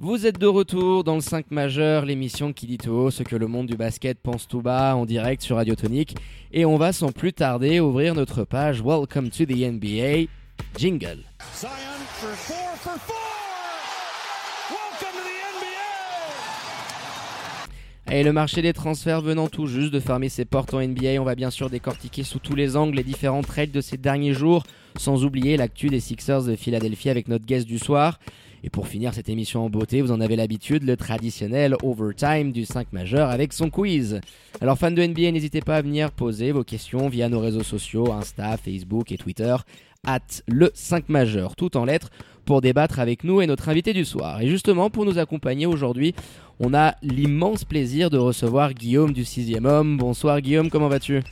Vous êtes de retour dans le 5 majeur, l'émission qui dit tout haut ce que le monde du basket pense tout bas en direct sur Radio Tonique. Et on va sans plus tarder ouvrir notre page Welcome to the NBA. Jingle. Zion for four for four. Welcome to the NBA. Et le marché des transferts venant tout juste de fermer ses portes en NBA, on va bien sûr décortiquer sous tous les angles les différents trades de ces derniers jours, sans oublier l'actu des Sixers de Philadelphie avec notre guest du soir. Et pour finir cette émission en beauté, vous en avez l'habitude, le traditionnel overtime du 5 majeur avec son quiz. Alors fans de NBA, n'hésitez pas à venir poser vos questions via nos réseaux sociaux, Insta, Facebook et Twitter, at le 5 majeur, tout en lettres, pour débattre avec nous et notre invité du soir. Et justement, pour nous accompagner aujourd'hui, on a l'immense plaisir de recevoir Guillaume du 6 homme. Bonsoir Guillaume, comment vas-tu?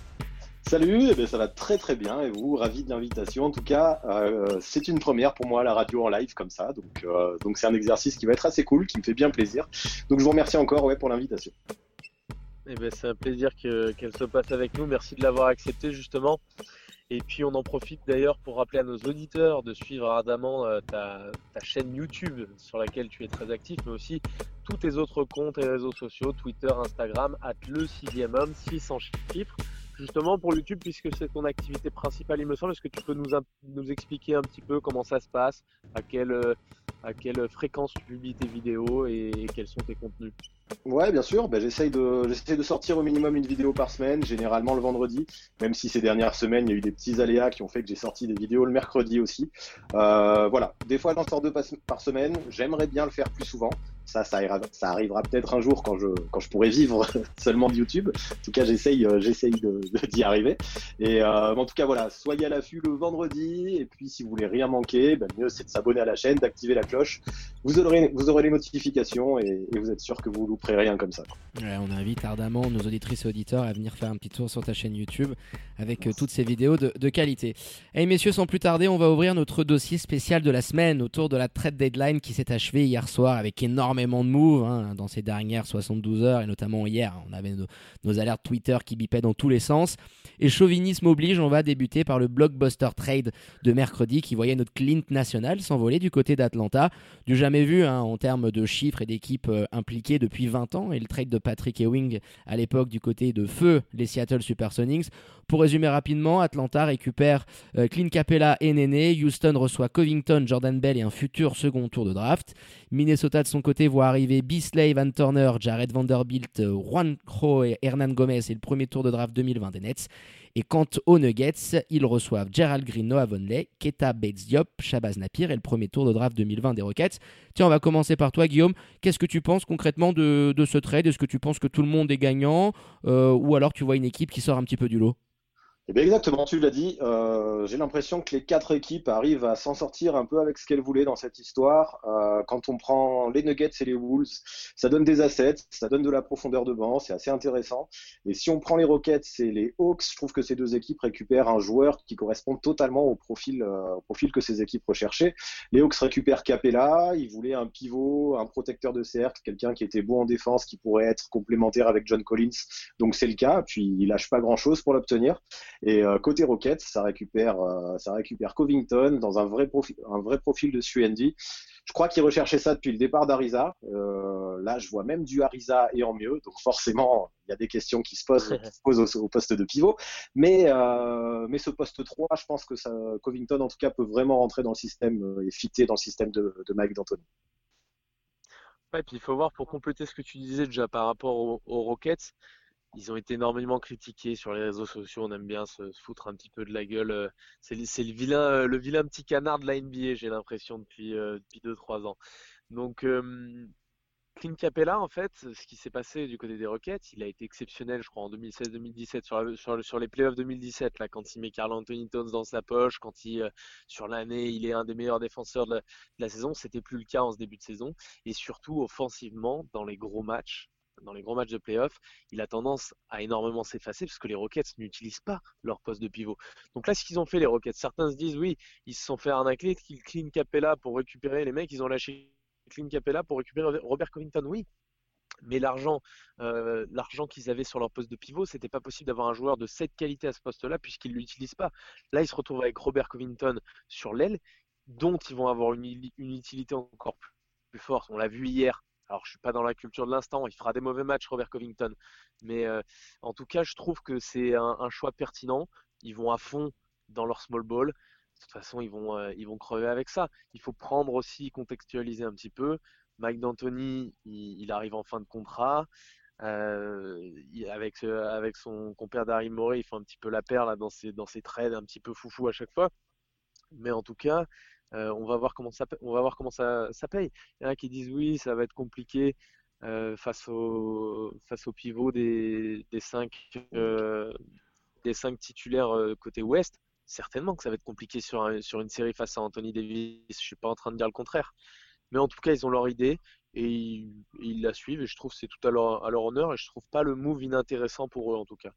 Salut, eh bien, ça va très très bien et vous, ravi de l'invitation. En tout cas, euh, c'est une première pour moi la radio en live comme ça, donc euh, donc c'est un exercice qui va être assez cool, qui me fait bien plaisir. Donc je vous remercie encore ouais, pour l'invitation. Eh ben, c'est un plaisir que- qu'elle se passe avec nous. Merci de l'avoir accepté justement. Et puis on en profite d'ailleurs pour rappeler à nos auditeurs de suivre ardemment euh, ta, ta chaîne YouTube sur laquelle tu es très actif, mais aussi tous tes autres comptes et réseaux sociaux, Twitter, Instagram, at le sixième homme, 600 chiffres. Justement pour YouTube, puisque c'est ton activité principale, il me semble, est-ce que tu peux nous, expliquer un petit peu comment ça se passe, à quelle, fréquence tu publies tes vidéos et, quels sont tes contenus? Ouais, bien sûr. Ben, j'essaye de sortir au minimum une vidéo par semaine, généralement le vendredi. Même si ces dernières semaines il y a eu des petits aléas qui ont fait que j'ai sorti des vidéos le mercredi aussi. Euh, voilà. Des fois j'en sors deux par semaine. J'aimerais bien le faire plus souvent. Ça, ça, arrivera peut-être un jour quand je quand je pourrai vivre seulement de YouTube. En tout cas, j'essaye euh, j'essaye d'y arriver. Et euh, en tout cas voilà, soyez à l'affût le vendredi. Et puis si vous voulez rien manquer, ben, mieux c'est de s'abonner à la chaîne, d'activer la cloche. Vous aurez vous aurez les notifications et, vous êtes sûr que vous louperez rien comme ça. On invite ardemment nos auditrices et auditeurs à venir faire un petit tour sur ta chaîne YouTube avec euh, toutes ces vidéos de, qualité. Et messieurs, sans plus tarder, on va ouvrir notre dossier spécial de la semaine autour de la trade deadline qui s'est achevée hier soir avec énormément de moves hein, dans ces dernières 72 heures et notamment hier. On avait nos, alertes Twitter qui bipaient dans tous les sens. Et chauvinisme oblige, on va débuter par le blockbuster trade de mercredi qui voyait notre Clint national s'envoler du côté d'Atlanta. Du jamais vu hein, en termes de chiffres et d'équipes euh, impliquées depuis 20 ans. Et le trade de Patrick Ewing à l'époque du côté de feu les Seattle Supersonics. Pour résumer rapidement, Atlanta récupère euh, Clint Capella et Néné. Houston reçoit Covington, Jordan Bell et un futur second tour de draft. Minnesota de son côté voit arriver Beasley, Van Turner, Jared Vanderbilt, euh, Juan Cro et Hernan Gomez et le premier tour de draft 2020 des Nets. Et quant aux Nuggets, ils reçoivent Gerald Green, Noah Vonley, Keta Bates Diop, Shabazz Napier et le premier tour de draft 2020 des Rockets. Tiens, on va commencer par toi, Guillaume. Qu'est-ce que tu penses concrètement de, de ce trade? Est-ce que tu penses que tout le monde est gagnant? Euh, ou alors tu vois une équipe qui sort un petit peu du lot? Eh bien exactement, tu l'as dit. Euh, j'ai l'impression que les quatre équipes arrivent à s'en sortir un peu avec ce qu'elles voulaient dans cette histoire. Euh, quand on prend les Nuggets et les Wolves, ça donne des assets, ça donne de la profondeur de banc, c'est assez intéressant. Et si on prend les Rockets et les Hawks, je trouve que ces deux équipes récupèrent un joueur qui correspond totalement au profil, euh, au profil que ces équipes recherchaient. Les Hawks récupèrent Capella, ils voulaient un pivot, un protecteur de cercle, quelqu'un qui était bon en défense, qui pourrait être complémentaire avec John Collins. Donc c'est le cas. Puis ils lâchent pas grand-chose pour l'obtenir. Et euh, côté récupère, euh, ça récupère Covington dans un vrai profil, un vrai profil de Suendi. Je crois qu'ils recherchaient ça depuis le départ d'Ariza. Euh, là, je vois même du Ariza et en mieux. Donc forcément, il y a des questions qui se posent, au, au poste de pivot. Mais, mais ce poste 3, je pense que Covington, en tout cas, peut vraiment rentrer dans le système et fitter dans le système de, de Mike D'Antoni. Ouais, puis il faut voir pour compléter ce que tu disais déjà par rapport aux, aux Rockets, ils ont été énormément critiqués sur les réseaux sociaux. On aime bien se, foutre un petit peu de la gueule. euh, C'est euh, le vilain petit canard de la NBA, j'ai l'impression depuis euh, depuis deux trois ans. Donc euh, Clint Capella, en fait, ce qui s'est passé du côté des Rockets, il a été exceptionnel, je crois, en 2016-2017 sur, les playoffs 2017, là, quand il met Carl Anthony Towns dans sa poche, quand il, euh, sur l'année, il est un des meilleurs défenseurs de la, de la saison. C'était plus le cas en ce début de saison. Et surtout, offensivement, dans les gros matchs, dans les gros matchs de playoffs, il a tendance à énormément s'effacer parce que les Rockets n'utilisent pas leur poste de pivot. Donc là, ce qu'ils ont fait, les Rockets, certains se disent, oui, ils se sont fait arnaquer, qu'ils clean Capella pour récupérer les mecs, ils ont lâché Clint Capella pour récupérer Robert Covington, oui. Mais l'argent, euh, l'argent qu'ils avaient sur leur poste de pivot, c'était pas possible d'avoir un joueur de cette qualité à ce poste-là puisqu'ils l'utilisent pas. Là, ils se retrouvent avec Robert Covington sur l'aile, dont ils vont avoir une, utilité encore plus forte. On l'a vu hier. Alors, je suis pas dans la culture de l'instant. Il fera des mauvais matchs, Robert Covington. Mais en tout cas, je trouve que c'est un, choix pertinent. Ils vont à fond dans leur small ball. De toute façon, ils vont, ils vont crever avec ça. Il faut prendre aussi, contextualiser un petit peu. Mike D'Antoni, il, arrive en fin de contrat. avec, avec son compère Daryl Morey, il fait un petit peu la paire dans ses, dans ses trades un petit peu foufou à chaque fois. Mais en tout cas, on va voir comment ça, on va voir comment ça, ça paye. Il y en a qui disent oui, ça va être compliqué face au face au pivot des, des cinq des cinq titulaires côté ouest. Certainement que ça va être compliqué sur, sur une série face à Anthony Davis. Je suis pas en train de dire le contraire. Mais en tout cas, ils ont leur idée et ils, la suivent et je trouve que c'est tout à leur, à leur honneur et je trouve pas le move inintéressant pour eux en tout cas.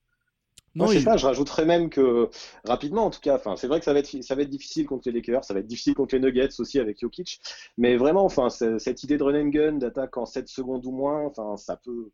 Non, je sais pas, je rajouterais même que rapidement, en tout cas, enfin, c'est vrai que ça va être ça va être difficile contre les Lakers, ça va être difficile contre les Nuggets aussi avec Jokic, mais vraiment, enfin, cette idée de run and gun, d'attaque en 7 secondes ou moins, enfin, ça peut,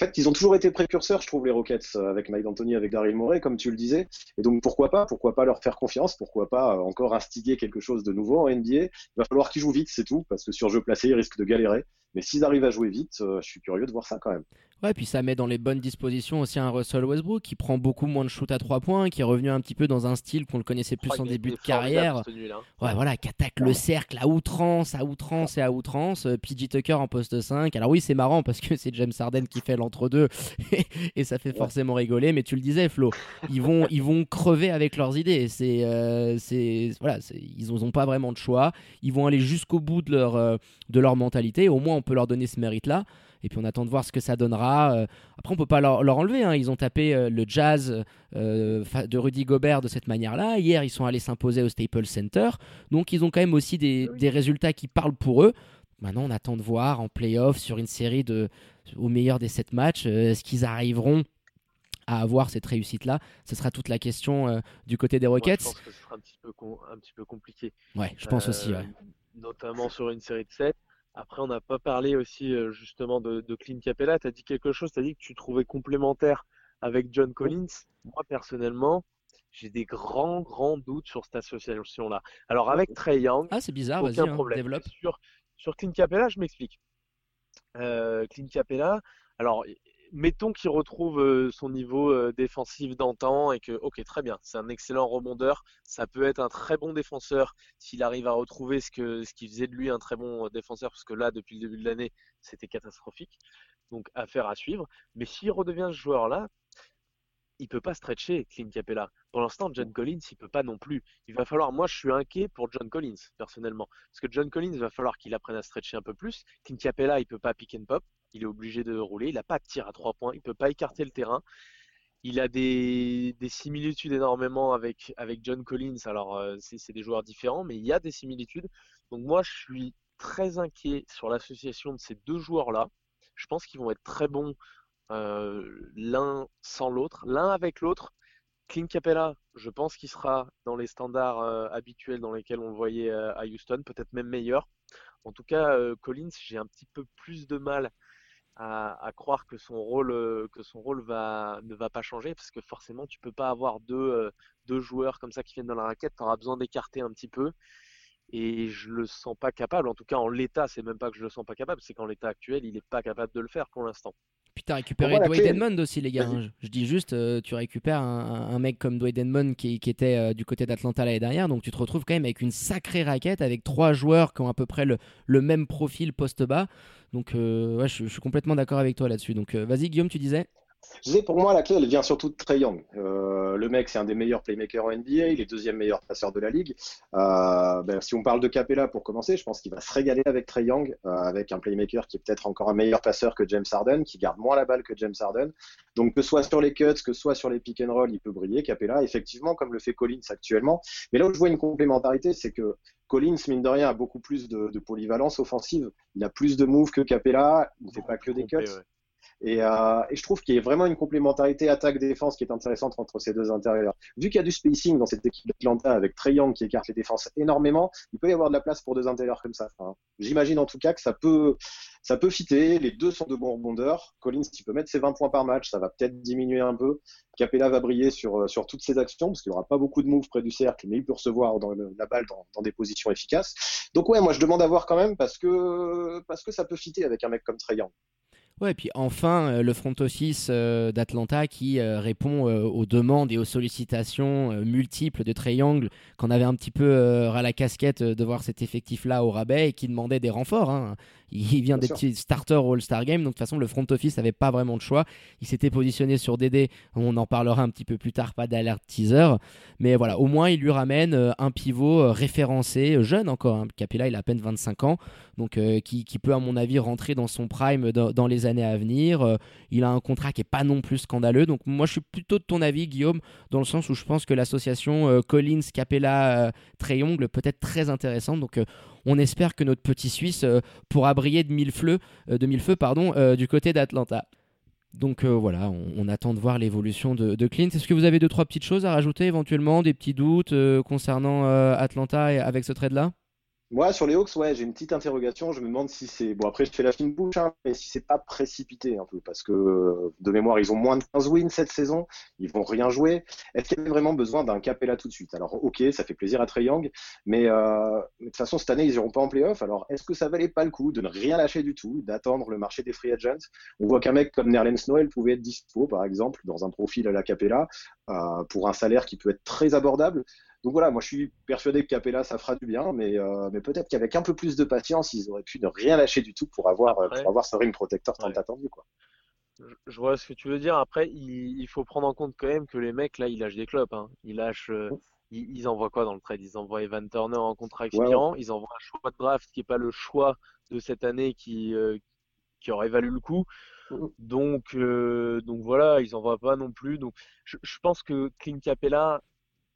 en fait, ils ont toujours été précurseurs, je trouve, les Rockets, euh, avec Mike D'Antoni, avec Daryl Morey, comme tu le disais. Et donc, pourquoi pas Pourquoi pas leur faire confiance Pourquoi pas euh, encore instiguer quelque chose de nouveau en NBA Il va falloir qu'ils jouent vite, c'est tout, parce que sur jeu placé, ils risquent de galérer. Mais s'ils arrivent à jouer vite, euh, je suis curieux de voir ça quand même. Ouais, puis ça met dans les bonnes dispositions aussi un Russell Westbrook qui prend beaucoup moins de shoot à 3 points, qui est revenu un petit peu dans un style qu'on le connaissait plus en début de carrière. Ouais, voilà, qui attaque le cercle à outrance, à outrance et à outrance. Euh, PJ Tucker en poste 5. Alors oui, c'est marrant parce que c'est James Harden qui fait l'entre-deux et ça fait forcément rigoler. Mais tu le disais, Flo, ils vont, ils vont crever avec leurs idées. C'est, euh, c'est, voilà, ils n'ont pas vraiment de choix. Ils vont aller jusqu'au bout de leur, euh, de leur mentalité. Au moins, on peut leur donner ce mérite-là. Et puis on attend de voir ce que ça donnera. Euh, après, on peut pas leur, enlever. Hein. Ils ont tapé euh, le jazz euh, de Rudy Gobert de cette manière-là. Hier, ils sont allés s'imposer au Staples Center. Donc, ils ont quand même aussi des, résultats qui parlent pour eux. Maintenant, on attend de voir en playoff sur une série de, au meilleur des sept matchs, est-ce qu'ils arriveront à avoir cette réussite-là? Ce sera toute la question du côté des Rockets. je pense que ce sera un petit peu, un petit peu compliqué. Ouais, je pense aussi. Notamment sur une série de 7. Après, on n'a pas parlé aussi euh, justement de, de Clint Capella. Tu as dit quelque chose, tu as dit que tu trouvais complémentaire avec John Collins. Moi, personnellement, j'ai des grands, grands doutes sur cette association-là. Alors, avec Trey Young, ah, c'est bizarre, aucun hein, problème. Développe. Sur, sur Clint Capella, je m'explique. Euh, Clint Capella, alors mettons qu'il retrouve euh, son niveau euh, défensif d'antan et que, ok, très bien, c'est un excellent rebondeur. Ça peut être un très bon défenseur s'il arrive à retrouver ce, que, ce qui faisait de lui un très bon euh, défenseur, parce que là, depuis le début de l'année, c'était catastrophique. Donc, affaire à suivre. Mais s'il redevient ce joueur-là, il peut pas stretcher Clint Capella. Pour l'instant, John Collins, il peut pas non plus. Il va falloir, moi, je suis inquiet pour John Collins personnellement, parce que John Collins il va falloir qu'il apprenne à stretcher un peu plus. Clint Capella, il peut pas pick and pop il est obligé de rouler. Il n'a pas de tir à trois points, il ne peut pas écarter le terrain. Il a des, similitudes énormément avec, avec John Collins. Alors, euh, c'est des joueurs différents, mais il y a des similitudes. Donc, moi, je suis très inquiet sur l'association de ces deux joueurs-là. Je pense qu'ils vont être très bons l'un sans l'autre, l'un avec l'autre. Clint Capella, je pense qu'il sera dans les standards euh, habituels dans lesquels on le voyait à Houston, peut-être même meilleur. En tout cas, Collins, j'ai un petit peu plus de mal à, croire que son rôle, euh, ne va pas changer parce que forcément tu peux pas avoir deux, euh, joueurs comme ça qui viennent dans la raquette, tu auras besoin d'écarter un petit peu et je le sens pas capable. En tout cas, en l'état, c'est même pas que je le sens pas capable, c'est qu'en l'état actuel, il n'est pas capable de le faire pour l'instant. Puis tu as récupéré Dwayne Edmond aussi, les gars. Hein. Je, dis juste, euh, tu récupères un, mec comme Dwayne Edmond qui, qui était euh, du côté d'Atlanta l'année dernière, donc tu te retrouves quand même avec une sacrée raquette, avec trois joueurs qui ont à peu près le, le même profil poste bas. Donc, euh, ouais, je, je, suis complètement d'accord avec toi là-dessus. Donc, vas-y, Guillaume, tu disais? Je disais, pour moi, la clé, elle vient surtout de Trey Young. Euh, le mec, c'est un des meilleurs playmakers en NBA, il est deuxième meilleur passeur de la ligue. Euh, ben, si on parle de Capella pour commencer, je pense qu'il va se régaler avec Trey Young, euh, avec un playmaker qui est peut-être encore un meilleur passeur que James Harden, qui garde moins la balle que James Harden. Donc, que ce soit sur les cuts, que ce soit sur les pick and roll, il peut briller, Capella, effectivement, comme le fait Collins actuellement. Mais là où je vois une complémentarité, c'est que Collins, mine de rien, a beaucoup plus de, polyvalence offensive. Il a plus de moves que Capella. Il ne fait pas que des cuts. Et, euh, et, je trouve qu'il y a vraiment une complémentarité attaque-défense qui est intéressante entre ces deux intérieurs. Vu qu'il y a du spacing dans cette équipe d'Atlanta avec Trey qui écarte les défenses énormément, il peut y avoir de la place pour deux intérieurs comme ça. J'imagine en tout cas que ça peut, ça peut fitter. Les deux sont de bons rebondeurs. Collins, il peut mettre ses 20 points par match, ça va peut-être diminuer un peu. Capella va briller sur, sur toutes ses actions parce qu'il n'y aura pas beaucoup de moves près du cercle, mais il peut recevoir dans la balle dans, des positions efficaces. Donc ouais, moi je demande à voir quand même parce que, parce que ça peut fitter avec un mec comme Trey. Ouais, et puis enfin, euh, le front office euh, d'Atlanta qui euh, répond aux demandes et aux sollicitations multiples de Triangle, qu'on avait un petit peu ras la casquette de voir cet effectif-là au rabais et qui demandait des renforts. Hein. Il vient des petits starters au All-Star Game, donc de toute façon, le front office n'avait pas vraiment de choix. Il s'était positionné sur DD, on en parlera un petit peu plus tard, pas d'alerte teaser. Mais voilà, au moins, il lui ramène un pivot référencé, jeune encore. Hein. Capella, il a à peine 25 ans, donc qui, qui, peut, à mon avis, rentrer dans son prime dans, dans les années à venir. il a un contrat qui est pas non plus scandaleux. Donc, moi, je suis plutôt de ton avis, Guillaume, dans le sens où je pense que l'association Collins, Capella, Trayongle peut être très intéressante. Donc, on espère que notre petit Suisse euh, pourra briller de mille feux, euh, de mille feux pardon, euh, du côté d'Atlanta. Donc voilà, on, attend de voir l'évolution de, de, Clint. Est-ce que vous avez deux trois petites choses à rajouter éventuellement, des petits doutes concernant Atlanta avec ce trade-là? Moi, sur les Hawks, ouais, j'ai une petite interrogation. Je me demande si c'est. Bon, après, je fais la fine bouche, hein, mais si c'est pas précipité un peu, parce que de mémoire, ils ont moins de 15 wins cette saison, ils vont rien jouer. Est-ce qu'il y avait vraiment besoin d'un Capella tout de suite? Alors, ok, ça fait plaisir à Trey Young, mais, euh, de toute façon, cette année, ils iront pas en playoff. Alors, est-ce que ça valait pas le coup de ne rien lâcher du tout, d'attendre le marché des free agents? On voit qu'un mec comme Nerlens Noel pouvait être dispo, par exemple, dans un profil à la Capella, euh, pour un salaire qui peut être très abordable. Donc voilà, moi je suis persuadé que Capella ça fera du bien, mais, euh, mais peut-être qu'avec un peu plus de patience, ils auraient pu ne rien lâcher du tout pour avoir, euh, pour avoir ce ring protecteur tant attendu. Quoi. Je vois ce que tu veux dire. Après, il, faut prendre en compte quand même que les mecs là, ils lâchent des clopes. Hein. Ils lâchent. Euh, ils, envoient quoi dans le trade? Ils envoient Evan Turner en contrat expirant. Ils envoient un choix de draft qui n'est pas le choix de cette année qui, qui aurait valu le coup. Donc, donc voilà, ils envoient pas non plus. Donc, je, je pense que Clint Capella,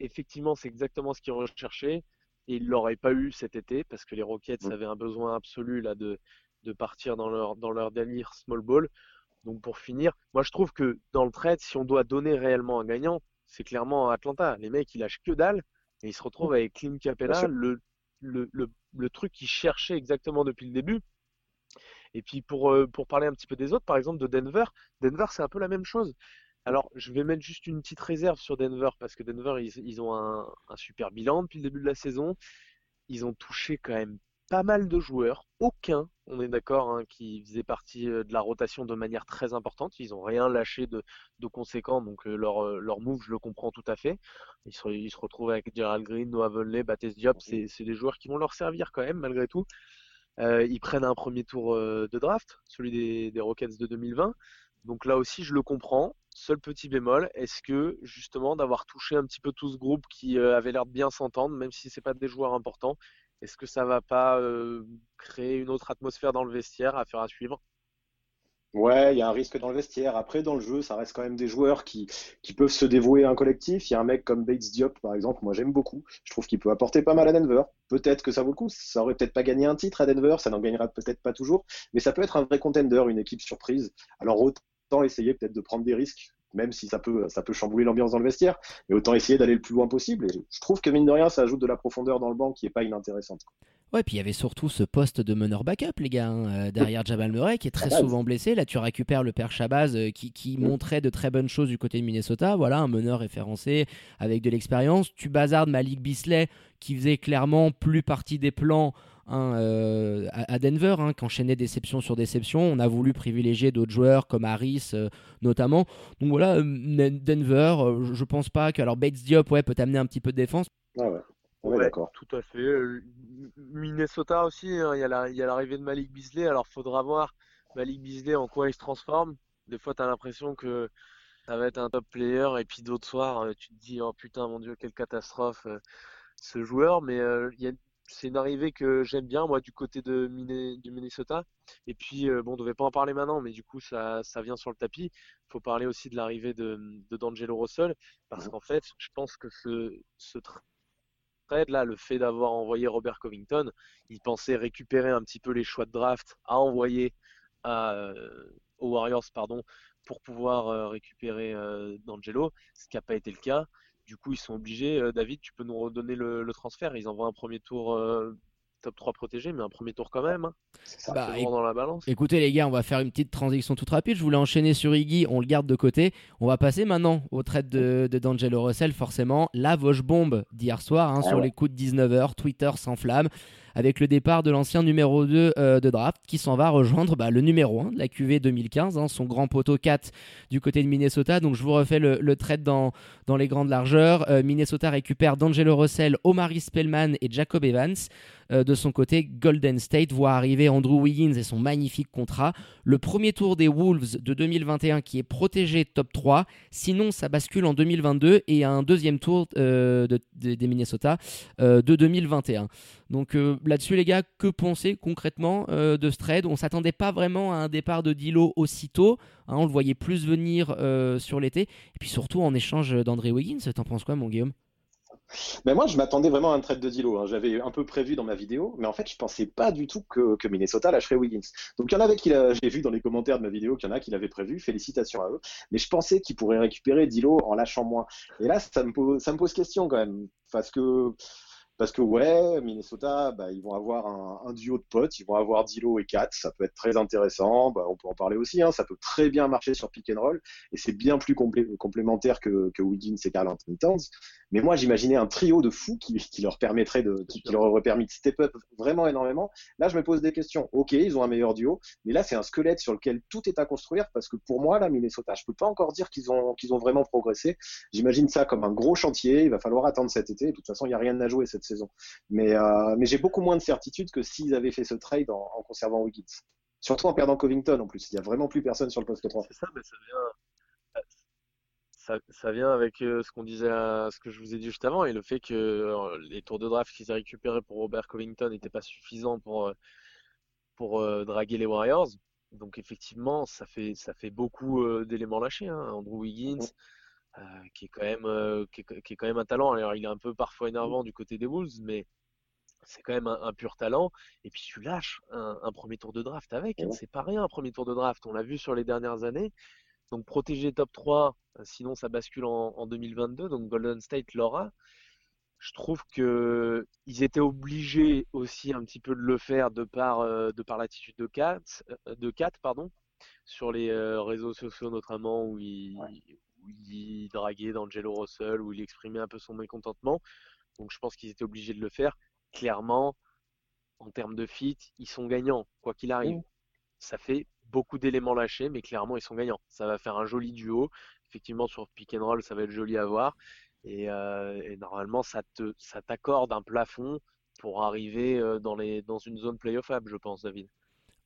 effectivement, c'est exactement ce qu'ils recherchaient et ils l'auraient pas eu cet été parce que les Rockets mm. avaient un besoin absolu là de, de partir dans leur, dans leur délire small ball. Donc pour finir, moi je trouve que dans le trade, si on doit donner réellement un gagnant, c'est clairement Atlanta. Les mecs, ils lâchent que dalle et ils se retrouvent mm. avec Clint Capella, le, le, le, le, truc qu'ils cherchaient exactement depuis le début. Et puis pour, euh, pour parler un petit peu des autres, par exemple de Denver, Denver c'est un peu la même chose. Alors, je vais mettre juste une petite réserve sur Denver parce que Denver, ils, ont un, super bilan depuis le début de la saison. Ils ont touché quand même pas mal de joueurs. Aucun, on est d'accord, hein, qui faisait partie euh, de la rotation de manière très importante. Ils n'ont rien lâché de, conséquent, donc euh, leur, euh, leur move, je le comprends tout à fait. Ils se, ils se retrouvent avec Gerald Green, Noah Vonley, Baptiste Diop. C'est des joueurs qui vont leur servir quand même, malgré tout. ils prennent un premier tour de draft, celui des, des Rockets de 2020. Donc là aussi, je le comprends. Seul petit bémol, est-ce que justement d'avoir touché un petit peu tout ce groupe qui euh, avait l'air de bien s'entendre, même si c'est pas des joueurs importants, est-ce que ça va pas euh, créer une autre atmosphère dans le vestiaire à faire à suivre? Ouais, il y a un risque dans le vestiaire. Après, dans le jeu, ça reste quand même des joueurs qui, qui peuvent se dévouer à un collectif. Il y a un mec comme Bates Diop, par exemple, moi j'aime beaucoup. Je trouve qu'il peut apporter pas mal à Denver. Peut-être que ça vaut le coup. Ça aurait peut-être pas gagné un titre à Denver, ça n'en gagnera peut-être pas toujours, mais ça peut être un vrai contender, une équipe surprise. Alors autant essayer peut-être de prendre des risques, même si ça peut, ça peut chambouler l'ambiance dans le vestiaire, mais autant essayer d'aller le plus loin possible. Et je trouve que mine de rien, ça ajoute de la profondeur dans le banc qui est pas inintéressante. Ouais, puis il y avait surtout ce poste de meneur backup, les gars, hein, euh, derrière Jabal Murray, qui est très souvent blessé. Là, tu récupères le père Shabazz, euh, qui, qui montrait de très bonnes choses du côté de Minnesota. Voilà, un meneur référencé avec de l'expérience. Tu bazardes Malik Bisley, qui faisait clairement plus partie des plans Hein, euh, à, Denver, hein, qui enchaînait déception sur déception. On a voulu privilégier d'autres joueurs comme Harris euh, notamment. Donc voilà, euh, Denver, je pense pas que. Alors Bates Diop ouais, peut amener un petit peu de défense. Ah ouais. D'accord. Tout à fait. Minnesota aussi, hein, il y a l'arrivée de Malik Beasley. Alors faudra voir Malik Beasley en quoi il se transforme. Des fois, tu as l'impression que ça va être un top player et puis d'autres soirs, tu te dis oh putain mon dieu quelle catastrophe ce joueur. Mais il y a c'est une arrivée que j'aime bien moi du côté de du Minnesota. Et puis euh, bon, on devait pas en parler maintenant, mais du coup ça, ça vient sur le tapis. Il faut parler aussi de l'arrivée de, de D'Angelo Russell parce qu'en fait, je pense que ce, ce trade là, le fait d'avoir envoyé Robert Covington, il pensait récupérer un petit peu les choix de draft à envoyer à, aux Warriors, pardon, pour pouvoir récupérer D'Angelo, ce qui n'a pas été le cas. Du coup, ils sont obligés. David, tu peux nous redonner le, le transfert. Ils envoient un premier tour top 3 protégé, mais un premier tour quand même. Hein. Ça bah, dans la balance. Écoutez les gars, on va faire une petite transition toute rapide. Je voulais enchaîner sur Iggy, on le garde de côté. On va passer maintenant au trade de, D'Angelo Russell, forcément. La Vosge bombe d'hier soir, hein, ah sur les coups de 19h, Twitter s'enflamme avec le départ de l'ancien numéro 2 euh, de draft qui s'en va rejoindre bah, le numéro 1 de la QV 2015, hein, son grand poteau 4 du côté de Minnesota. Donc je vous refais le, trade dans, les grandes largeurs. Euh, Minnesota récupère D'Angelo Russell, Omari Spellman et Jacob Evans. Euh, de son côté, Golden State voit arriver Andrew Wiggins et son magnifique contrat. Le premier tour des Wolves de 2021 qui est protégé top 3. Sinon, ça bascule en 2022 et un deuxième tour de, des Minnesota de 2021. Donc euh, là-dessus, les gars, que penser concrètement euh, de ce trade On s'attendait pas vraiment à un départ de Dilo aussitôt. Hein, on le voyait plus venir euh, sur l'été. Et puis surtout en échange d'André Wiggins. T'en penses quoi, mon Guillaume? Ben moi, je m'attendais vraiment à un trade de Dilo. Hein. J'avais un peu prévu dans ma vidéo, mais en fait, je pensais pas du tout que, Minnesota lâcherait Wiggins. Donc, il y en avait qui, j'ai vu dans les commentaires de ma vidéo qu'il y en a qui l'avaient prévu. Félicitations à eux. Mais je pensais qu'ils pourraient récupérer Dilo en lâchant moins. Et là, ça me pose, ça me pose question quand même, parce que parce que ouais, Minnesota, bah, ils vont avoir un, duo de potes, ils vont avoir Dilo et Kat, ça peut être très intéressant, bah, on peut en parler aussi, hein, ça peut très bien marcher sur pick and roll, et c'est bien plus complémentaire que, que Wiggins et Carl Anthony Towns. Mais moi, j'imaginais un trio de fous qui, leur permettrait de, qui, leur aurait permis de step up vraiment énormément. Là, je me pose des questions. Ok, ils ont un meilleur duo, mais là, c'est un squelette sur lequel tout est à construire parce que pour moi, là, Minnesota, je peux pas encore dire qu'ils ont, qu'ils ont vraiment progressé. J'imagine ça comme un gros chantier. Il va falloir attendre cet été. De toute façon, il n'y a rien à jouer cette saison. Mais, euh, mais j'ai beaucoup moins de certitude que s'ils avaient fait ce trade en, conservant Wiggins. Surtout en perdant Covington en plus. Il n'y a vraiment plus personne sur le poste 3. C'est ça, mais ça vient ça, vient avec euh, ce qu'on disait, ce que je vous ai dit juste avant, et le fait que euh, les tours de draft qu'ils ont récupérés pour Robert Covington n'étaient pas suffisants pour, pour draguer les Warriors. Donc effectivement, ça fait, ça fait beaucoup d'éléments lâchés. Hein. Andrew Wiggins, qui, est quand même, qui, est, quand même un talent. Alors il est un peu parfois énervant du côté des Wolves, mais c'est quand même un, pur talent. Et puis tu lâches un, premier tour de draft avec. Hein. C'est pas rien un premier tour de draft. On l'a vu sur les dernières années. Donc protéger top 3, euh, sinon ça bascule en, 2022. Donc Golden State l'aura. Je trouve que ils étaient obligés aussi un petit peu de le faire de par, euh, de par l'attitude de Kat, euh, de Kat pardon, sur les réseaux sociaux notamment où il, où il draguait d'Angelo Russell, où il exprimait un peu son mécontentement. Donc je pense qu'ils étaient obligés de le faire. Clairement, en termes de fit, ils sont gagnants, quoi qu'il arrive. Ça fait beaucoup d'éléments lâchés, mais clairement, ils sont gagnants. Ça va faire un joli duo. Effectivement, sur pick and roll, ça va être joli à voir. Et, euh, normalement, ça te, ça t'accorde un plafond pour arriver euh, dans, les, dans une zone playoffable, je pense, David.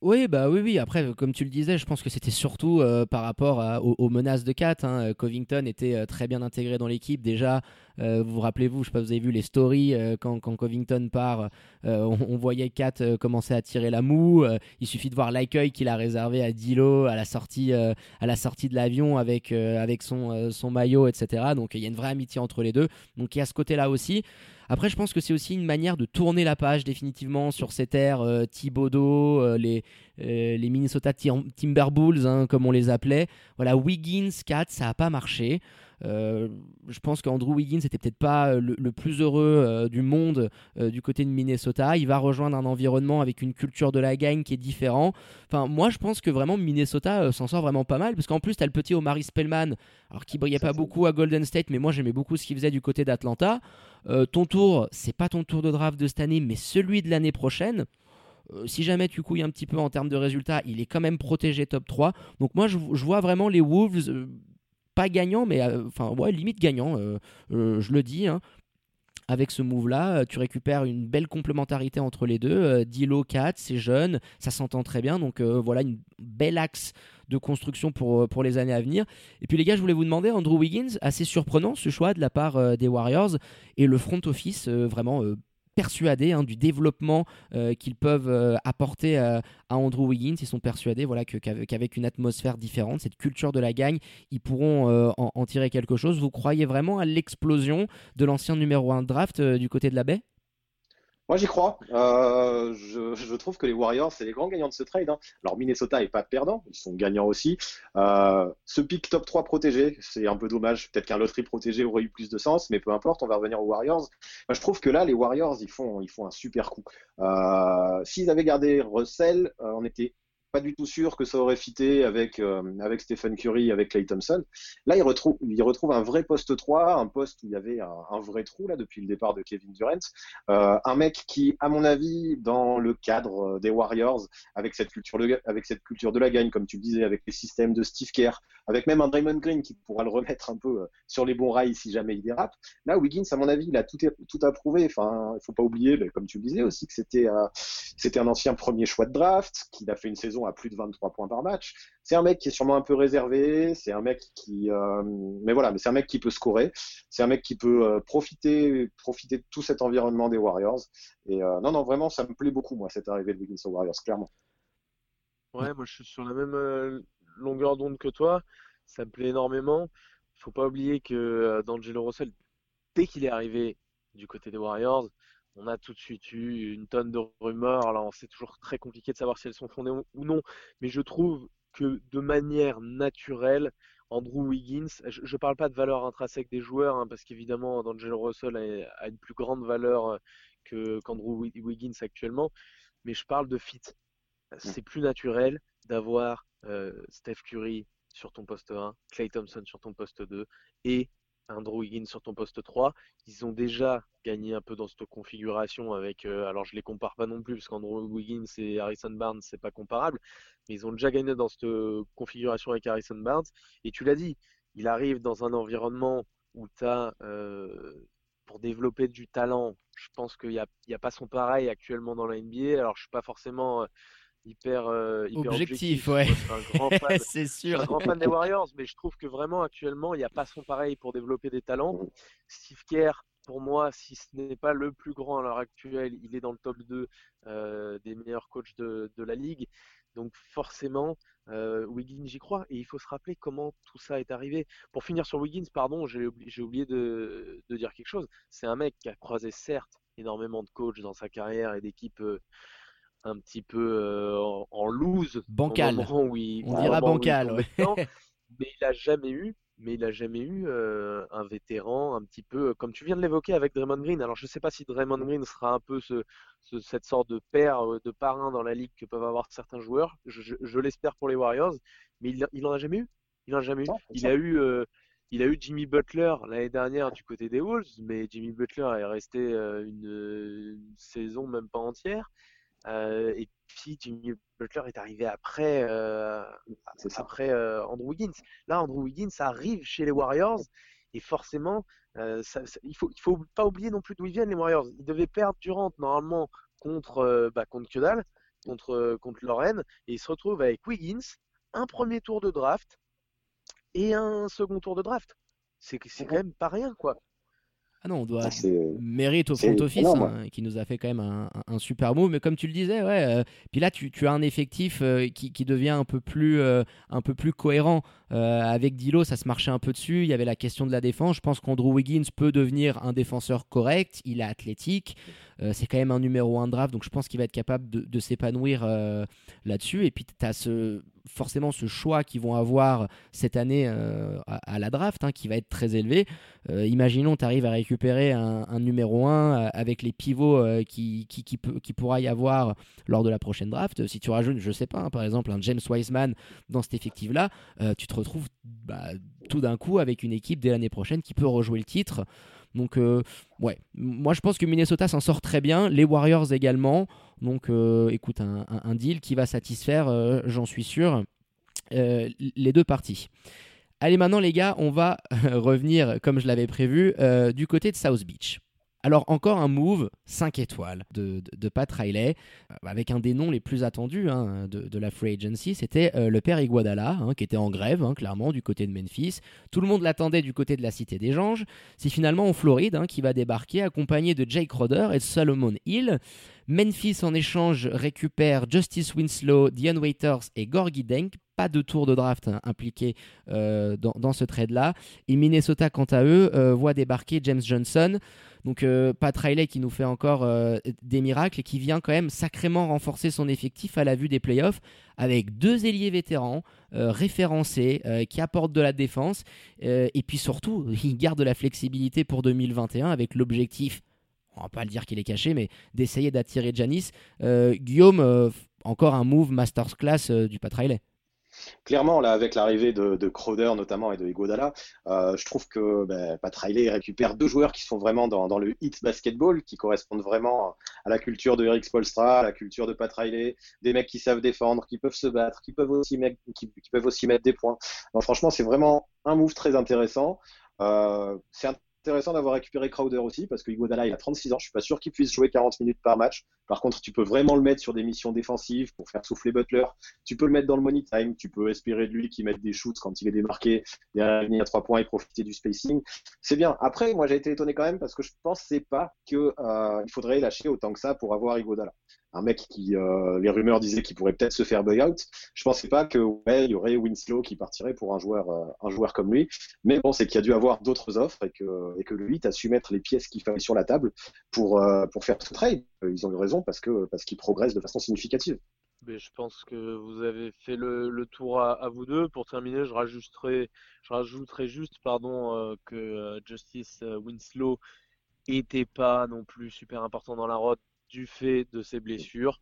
Oui, bah oui, oui. Après, comme tu le disais, je pense que c'était surtout euh, par rapport aux, menaces de Kat. Hein. Covington était euh, très bien intégré dans l'équipe. Déjà, euh, vous vous rappelez-vous, je sais pas, vous avez vu les stories quand, Covington part, on, voyait Kat commencer à tirer la moue. il suffit de voir l'accueil qu'il a réservé à Dilo à la sortie, à la sortie de l'avion avec avec son son maillot, etc. Donc il y a une vraie amitié entre les deux. Donc il y a ce côté-là aussi. Après, je pense que c'est aussi une manière de tourner la page définitivement sur ces terres euh, Thibodeau, euh, les, euh, les Minnesota Timberwolves, hein, comme on les appelait. Voilà, Wiggins, Kat, ça n'a pas marché. Euh, je pense qu'Andrew Wiggins n'était peut-être pas le, plus heureux euh, du monde du côté de Minnesota. Il va rejoindre un environnement avec une culture de la gang qui est différent. Enfin, moi, je pense que vraiment Minnesota s'en sort vraiment pas mal parce qu'en plus, tu as le petit Omari Spellman, alors qui brillait pas beaucoup à Golden State, mais moi j'aimais beaucoup ce qu'il faisait du côté d'Atlanta. Ton tour, c'est pas ton tour de draft de cette année, mais celui de l'année prochaine si jamais tu couilles un petit peu en termes de résultats, il est quand même protégé top 3. Donc moi, je, vois vraiment les Wolves pas gagnant, mais euh, enfin, ouais, limite gagnant, euh, euh, je le dis. Hein. Avec ce move-là, tu récupères une belle complémentarité entre les deux. Dilo 4, c'est jeune, ça s'entend très bien. Donc voilà, une belle axe de construction pour, pour les années à venir. Et puis les gars, je voulais vous demander, Andrew Wiggins, assez surprenant ce choix de la part des Warriors et le front office vraiment persuadés hein, du développement euh, qu'ils peuvent euh, apporter euh, à Andrew Wiggins. Ils sont persuadés voilà, qu'avec une atmosphère différente, cette culture de la gagne, ils pourront en, tirer quelque chose. Vous croyez vraiment à l'explosion de l'ancien numéro 1 draft du côté de la baie? Moi, j'y crois. Euh, je, je, trouve que les Warriors, c'est les grands gagnants de ce trade. Hein. Alors, Minnesota n'est pas perdant, ils sont gagnants aussi. Euh, ce pick top 3 protégé, c'est un peu dommage. Peut-être qu'un loterie protégé aurait eu plus de sens, mais peu importe, on va revenir aux Warriors. Je trouve que là, les Warriors, ils font, ils font un super coup. Euh, S'ils avaient gardé Russell, euh, on était pas du tout sûr que ça aurait fité avec, euh, avec Stephen Curry, avec Clay Thompson. Là, il retrouve, il retrouve un vrai poste 3, un poste où il y avait un, vrai trou là depuis le départ de Kevin Durant. Euh, un mec qui, à mon avis, dans le cadre des Warriors, avec cette culture de, avec cette culture de la gagne, comme tu le disais, avec les systèmes de Steve Kerr, avec même un Draymond Green qui pourra le remettre un peu euh, sur les bons rails si jamais il dérape. Là, Wiggins, à mon avis, il a tout, tout approuvé. Enfin, il faut pas oublier, comme tu le disais aussi, que c'était euh, c'était un ancien premier choix de draft, qu'il a fait une saison à plus de 23 points par match. C'est un mec qui est sûrement un peu réservé, c'est un mec qui, euh, mais voilà, mais c'est un mec qui peut scorer, c'est un mec qui peut euh, profiter, profiter de tout cet environnement des Warriors. Et euh, non, non, vraiment, ça me plaît beaucoup moi cette arrivée de Wiggins aux Warriors, clairement. Ouais, moi je suis sur la même longueur d'onde que toi. Ça me plaît énormément. Il faut pas oublier que D'Angelo Russell, dès qu'il est arrivé du côté des Warriors, on a tout de suite eu une tonne de rumeurs. Alors, c'est toujours très compliqué de savoir si elles sont fondées ou non, mais je trouve que de manière naturelle, Andrew Wiggins, je ne parle pas de valeur intrinsèque des joueurs, hein, parce qu'évidemment, D'Angelo Russell a, a, une plus grande valeur euh, que qu'Andrew Wiggins actuellement, mais je parle de fit. C'est plus naturel d'avoir euh, Steph Curry sur ton poste 1, Clay Thompson sur ton poste 2 et Andrew Wiggins sur ton poste 3. Ils ont déjà gagné un peu dans cette configuration avec. Euh, alors, je les compare pas non plus parce qu'Andrew Wiggins et Harrison Barnes, c'est pas comparable. Mais ils ont déjà gagné dans cette configuration avec Harrison Barnes. Et tu l'as dit, il arrive dans un environnement où tu as. Euh, pour développer du talent, je pense qu'il n'y a, a, pas son pareil actuellement dans la NBA. Alors, je suis pas forcément. Euh, hyper, euh, hyper objectif, objectif. ouais. c'est sûr. un grand fan des Warriors, mais je trouve que vraiment actuellement, il n'y a pas son pareil pour développer des talents. Steve Kerr, pour moi, si ce n'est pas le plus grand à l'heure actuelle, il est dans le top 2 euh, des meilleurs coachs de, de, la ligue. Donc forcément, euh, Wiggins, j'y crois. Et il faut se rappeler comment tout ça est arrivé. Pour finir sur Wiggins, pardon, j'ai oublié, oublié de, de, dire quelque chose. C'est un mec qui a croisé certes énormément de coachs dans sa carrière et d'équipes euh, un petit peu euh, en, en, loose. Bancal. Où il, On dira bancal. Ouais. Temps, mais il a jamais eu, mais il a jamais eu euh, un vétéran un petit peu comme tu viens de l'évoquer avec Draymond Green. Alors je sais pas si Draymond Green sera un peu ce, ce, cette sorte de père, de parrain dans la ligue que peuvent avoir certains joueurs. Je, je, je l'espère pour les Warriors, mais il, il en a jamais eu. Il en a jamais eu. Non, il a eu euh, il a eu Jimmy Butler l'année dernière du côté des Wolves, mais Jimmy Butler est resté euh, une, une saison même pas entière. Euh, et puis Jimmy Butler est arrivé après, euh, après euh, Andrew Wiggins. Là, Andrew Wiggins arrive chez les Warriors et forcément, ça, ça, il faut il faut pas oublier non plus d'où ils viennent les Warriors. Ils devaient perdre Durant normalement contre bah, contre Kyodal, contre contre Lorraine, et ils se retrouvent avec Wiggins, un premier tour de draft et un second tour de draft. C'est quand même pas rien quoi. Ah non, on doit mérite au front office hein, qui nous a fait quand même un, un, super move. Mais comme tu le disais, ouais. Euh, puis là, tu, tu, as un effectif euh, qui, qui, devient un peu plus, euh, un peu plus cohérent. avec Dilo, ça se marchait un peu dessus. Il y avait la question de la défense. Je pense qu'Andrew Wiggins peut devenir un défenseur correct. Il est athlétique. c'est quand même un numéro 1 draft, donc je pense qu'il va être capable de, de s'épanouir là-dessus. Et puis tu as ce, forcément ce choix qu'ils vont avoir cette année euh, à, la draft, hein, qui va être très élevé. Euh, imaginons, tu arrives à récupérer un, numéro 1 euh, avec les pivots euh, qui, qui, qui, peut, pourra y avoir lors de la prochaine draft. Si tu rajoutes, je sais pas, hein, par exemple, un James Wiseman dans cet effectif-là, tu te retrouves bah, tout d'un coup avec une équipe dès l'année prochaine qui peut rejouer le titre. Donc, euh, ouais, moi je pense que Minnesota s'en sort très bien, les Warriors également. Donc, euh, écoute, un, deal qui va satisfaire, euh, j'en suis sûr, les deux parties. Allez, maintenant, les gars, on va revenir, comme je l'avais prévu, du côté de South Beach. Alors encore un move 5 étoiles de, Pat Riley, avec un des noms les plus attendus hein, de, la Free Agency, c'était euh, le père Iguodala, hein, qui était en grève, hein, clairement, du côté de Memphis. Tout le monde l'attendait du côté de la Cité des Anges. C'est finalement en Floride qui va débarquer, accompagné de Jake Roder et Solomon Hill. Memphis, en échange, récupère Justice Winslow, Dion Waiters et Gorgie Denk pas de tour de draft impliqué dans, dans, ce trade-là. Et Minnesota, quant à eux, voit débarquer James Johnson. Donc Pat Riley qui nous fait encore des miracles et qui vient quand même sacrément renforcer son effectif à la vue des playoffs avec deux ailiers vétérans référencés qui apportent de la défense et puis surtout il garde de la flexibilité pour 2021 avec l'objectif on va pas le dire qu'il est caché, mais d'essayer d'attirer Janis. Euh, Guillaume, euh, encore un move masterclass euh, du Pat Riley. Clairement, là, avec l'arrivée de, de, Crowder notamment et de Iguodala, je trouve que ben, Pat Riley récupère deux joueurs qui sont vraiment dans, le hit basketball, qui correspondent vraiment à la culture de Eric Spolstra, à la culture de Pat Riley, des mecs qui savent défendre, qui peuvent se battre, qui peuvent aussi, mettre, des points. franchement, c'est vraiment un move très intéressant. un intéressant d'avoir récupéré Crowder aussi, parce que Iguodala, il a 36 ans. Je suis pas sûr qu'il puisse jouer 40 minutes par match. Par contre, tu peux vraiment le mettre sur des missions défensives pour faire souffler Butler. Tu peux le mettre dans le money time. Tu peux espérer de lui qu'il mette des shoots quand il est démarqué la à trois points et profiter du spacing. C'est bien. Après, moi, j'ai été étonné quand même parce que je pensais pas qu'il euh, faudrait lâcher autant que ça pour avoir Iguodala un mec qui, euh, les rumeurs disaient qu'il pourrait peut-être se faire buyout. Je pensais pas que ouais, il y aurait Winslow qui partirait pour un joueur, euh, un joueur comme lui. Mais bon, c'est qu'il y a dû avoir d'autres offres et que, et que le 8 a su mettre les pièces qu'il fallait sur la table pour, euh, faire ce trade. Ils ont eu raison parce que parce qu'ils progressent de façon significative. Je pense que vous avez fait le, tour à, vous deux. Pour terminer, je rajouterai, je rajouterai juste pardon, que Justice Winslow était pas non plus super important dans la route du fait de ses blessures.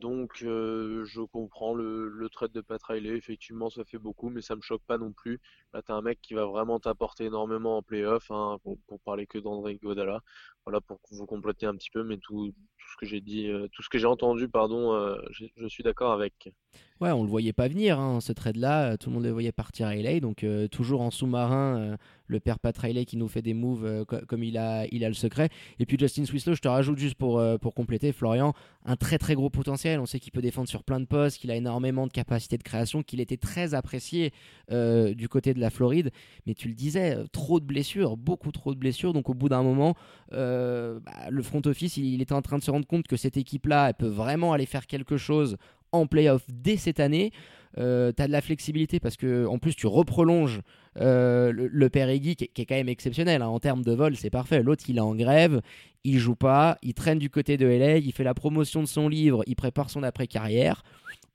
Donc euh, je comprends le, le trade de Pat Riley, effectivement ça fait beaucoup, mais ça me choque pas non plus. Là t'as un mec qui va vraiment t'apporter énormément en playoff, hein, pour, pour, parler que d'André Godala. Voilà pour vous compléter un petit peu, mais tout, tout ce que j'ai dit, euh, tout ce que j'ai entendu, pardon, euh, je, je, suis d'accord avec. Ouais, on le voyait pas venir, hein, ce trade-là. Tout le monde le voyait partir à LA, donc toujours en sous-marin le père Pat Riley qui nous fait des moves euh, comme il a, il a le secret. Et puis Justin Swislow, je te rajoute juste pour, euh, pour compléter, Florian, un très très gros potentiel. On sait qu'il peut défendre sur plein de postes, qu'il a énormément de capacité de création, qu'il était très apprécié euh, du côté de la Floride. Mais tu le disais, trop de blessures, beaucoup trop de blessures. Donc au bout d'un moment, bah, le front office, il, il, était en train de se rendre compte que cette équipe-là, elle peut vraiment aller faire quelque chose en playoff dès cette année. Euh, tu as de la flexibilité parce que en plus tu reprolonges euh, le, père Eggy qui, est quand même exceptionnel hein. en termes de vol, c'est parfait. L'autre il est en grève, il joue pas, il traîne du côté de LA, il fait la promotion de son livre, il prépare son après carrière.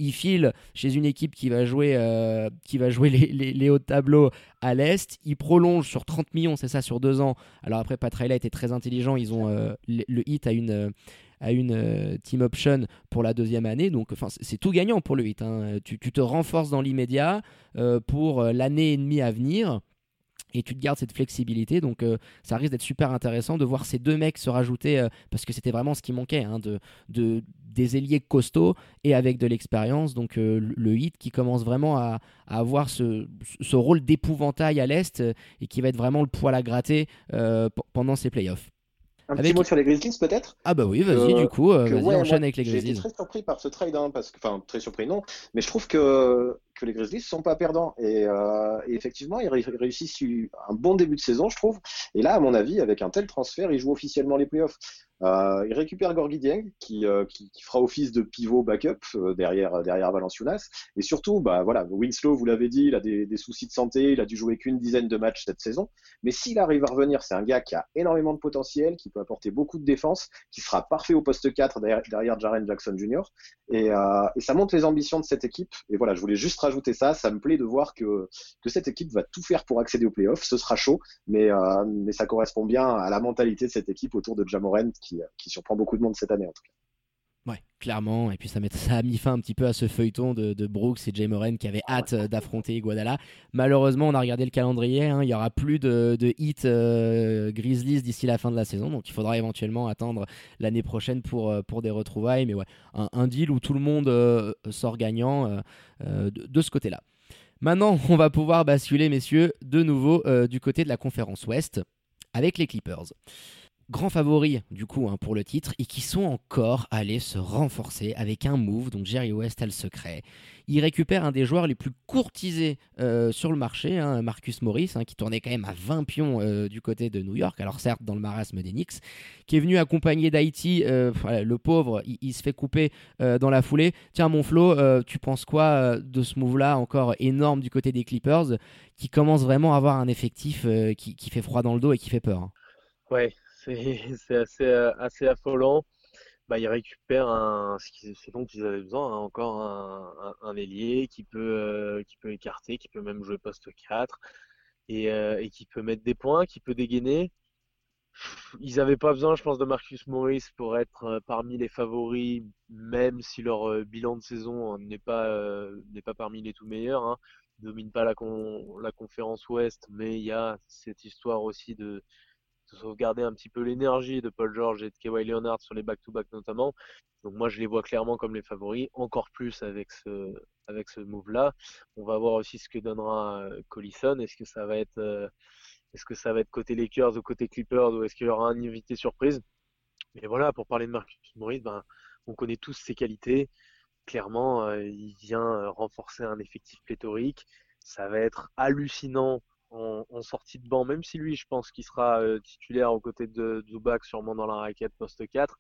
Il file chez une équipe qui va jouer, euh, qui les, hauts tableaux à l'Est. Il prolonge sur 30 millions, c'est ça, sur deux ans. Alors après, Pat Riley était très intelligent. Ils ont le, le, hit à une, à une euh, team option pour la deuxième année. Donc, c'est tout gagnant pour le 8. Hein. Tu, te renforces dans l'immédiat euh, pour euh, l'année et demie à venir et tu te gardes cette flexibilité. Donc ça risque d'être super intéressant de voir ces deux mecs se rajouter parce que c'était vraiment ce qui manquait, hein, de, de, des ailiers costauds et avec de l'expérience. Donc le hit qui commence vraiment à, avoir ce, ce rôle d'épouvantail à l'Est et qui va être vraiment le poil à gratter pendant ces playoffs. Un petit mot sur les Grizzlies peut-être? Ah bah oui, vas-y du coup, euh, vas-y enchaîne avec les Grizzlies. J'ai été très surpris par ce trade, hein, parce que, enfin très surpris non, mais je trouve que que les Grizzlies sont pas perdants et, euh, effectivement ils réussissent un bon début de saison je trouve et là à mon avis avec un tel transfert ils jouent officiellement les playoffs euh, il récupère Gorgui Dieng qui, euh, qui, fera office de pivot backup euh, derrière, derrière Valenciunas. Et surtout, bah, voilà, Winslow, vous l'avez dit, il a des, soucis de santé, il a dû jouer qu'une dizaine de matchs cette saison. Mais s'il arrive à revenir, c'est un gars qui a énormément de potentiel, qui peut apporter beaucoup de défense, qui sera parfait au poste 4 derrière, derrière Jaren Jackson Jr. Et, et, ça montre les ambitions de cette équipe. Et voilà, je voulais juste rajouter ça. Ça me plaît de voir que, cette équipe va tout faire pour accéder aux playoffs. Ce sera chaud, mais, euh, ça correspond bien à la mentalité de cette équipe autour de Jamoran qui, qui surprend beaucoup de monde cette année en tout cas. Ouais, clairement. Et puis ça, met, ça, a mis fin un petit peu à ce feuilleton de, de Brooks et Jay Moran qui avaient hâte euh, d'affronter Guadala. Malheureusement, on a regardé le calendrier. Hein, il n'y aura plus de, de hit euh, Grizzlies d'ici la fin de la saison. Donc il faudra éventuellement attendre l'année prochaine pour, euh, pour des retrouvailles. Mais ouais, un, un deal où tout le monde sort gagnant de, de, ce côté-là. Maintenant, on va pouvoir basculer, messieurs, de nouveau du côté de la conférence Ouest avec les Clippers. Grands favoris du coup hein, pour le titre et qui sont encore allés se renforcer avec un move dont Jerry West a le secret. Il récupère un des joueurs les plus courtisés euh, sur le marché, hein, Marcus Morris, hein, qui tournait quand même à 20 pions euh, du côté de New York, alors certes dans le marasme des Knicks, qui est venu accompagner d'Haïti. Euh, le pauvre, il, se fait couper dans la foulée. Tiens, mon Flo, tu penses quoi de ce move-là, encore énorme du côté des Clippers, qui commence vraiment à avoir un effectif qui, qui, fait froid dans le dos et qui fait peur. Ouais, c'est assez, assez affolant bah, ils récupèrent ce dont ils avaient besoin, hein, encore un, un, ailier qui peut, euh, qui peut écarter, qui peut même jouer poste 4 et, euh, et qui peut mettre des points, qui peut dégainer. Ils n'avaient pas besoin, je pense, de Marcus Morris pour être euh, parmi les favoris, même si leur bilan de saison n'est pas, pas parmi les tout meilleurs. Hein. Ils ne dominent pas la, la conférence Ouest, mais il y a cette histoire aussi de, de sauvegarder un petit peu l'énergie de Paul George et de Kawhi Leonard sur les back-to-back notamment. Donc moi je les vois clairement comme les favoris, encore plus avec ce avec ce move-là. On va voir aussi ce que donnera euh, Collison. Est-ce que ça va être euh, est-ce que ça va être côté Lakers ou côté Clippers ou est-ce qu'il y aura un invité surprise? Mais voilà, pour parler de Marcus Morris, ben, on connaît tous ses qualités. Clairement, euh, il vient renforcer un effectif pléthorique. Ça va être hallucinant en, sortie de banc, même si lui, je pense qu'il sera euh, titulaire aux côtés de Zubac, sûrement dans la raquette poste 4,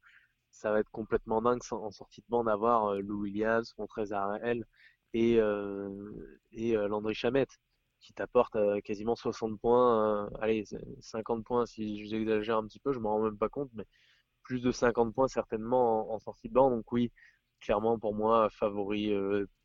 ça va être complètement dingue en sortie de banc d'avoir euh, Lou Williams, Montrezl et, euh, et Landry Chamette qui t'apporte quasiment 60 points, allez, 50 points si j'exagère un petit peu, je m'en rends même pas compte, mais plus de 50 points certainement en, en sortie de banc. Donc oui, clairement pour moi favori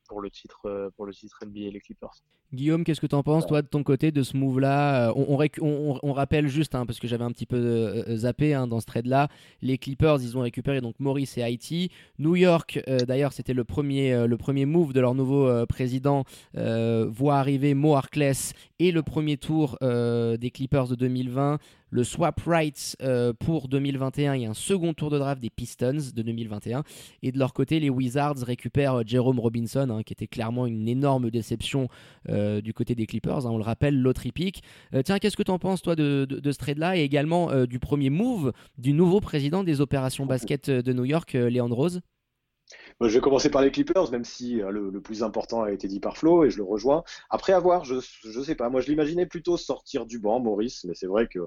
pour le titre titre NBA les Clippers. Guillaume, qu'est-ce que tu en penses, toi, de ton côté, de ce move-là euh, on, rappelle juste, hein, parce que j'avais un petit peu euh, euh, zappé hein, dans ce trade-là, les Clippers, ils ont récupéré donc Maurice et Haïti. New York, d'ailleurs, c'était le premier, le premier move de leur nouveau président, voit arriver Mo Harkless et le premier tour des Clippers de 2020 le swap rights pour 2021 et un second tour de draft des Pistons de 2021. Et de leur côté, les Wizards récupèrent Jerome Robinson, hein, qui était clairement une énorme déception euh, du côté des Clippers. Hein, on le rappelle, l'autre. Euh, tiens, qu'est-ce que tu en penses, toi, de, ce trade-là et également euh, du premier move du nouveau président des opérations basket de New York, Léon Rose? Je vais commencer par les Clippers, même si euh, le, plus important a été dit par Flo, et je le rejoins. Après avoir, je je sais pas, moi je l'imaginais plutôt sortir du banc, Maurice, mais c'est vrai que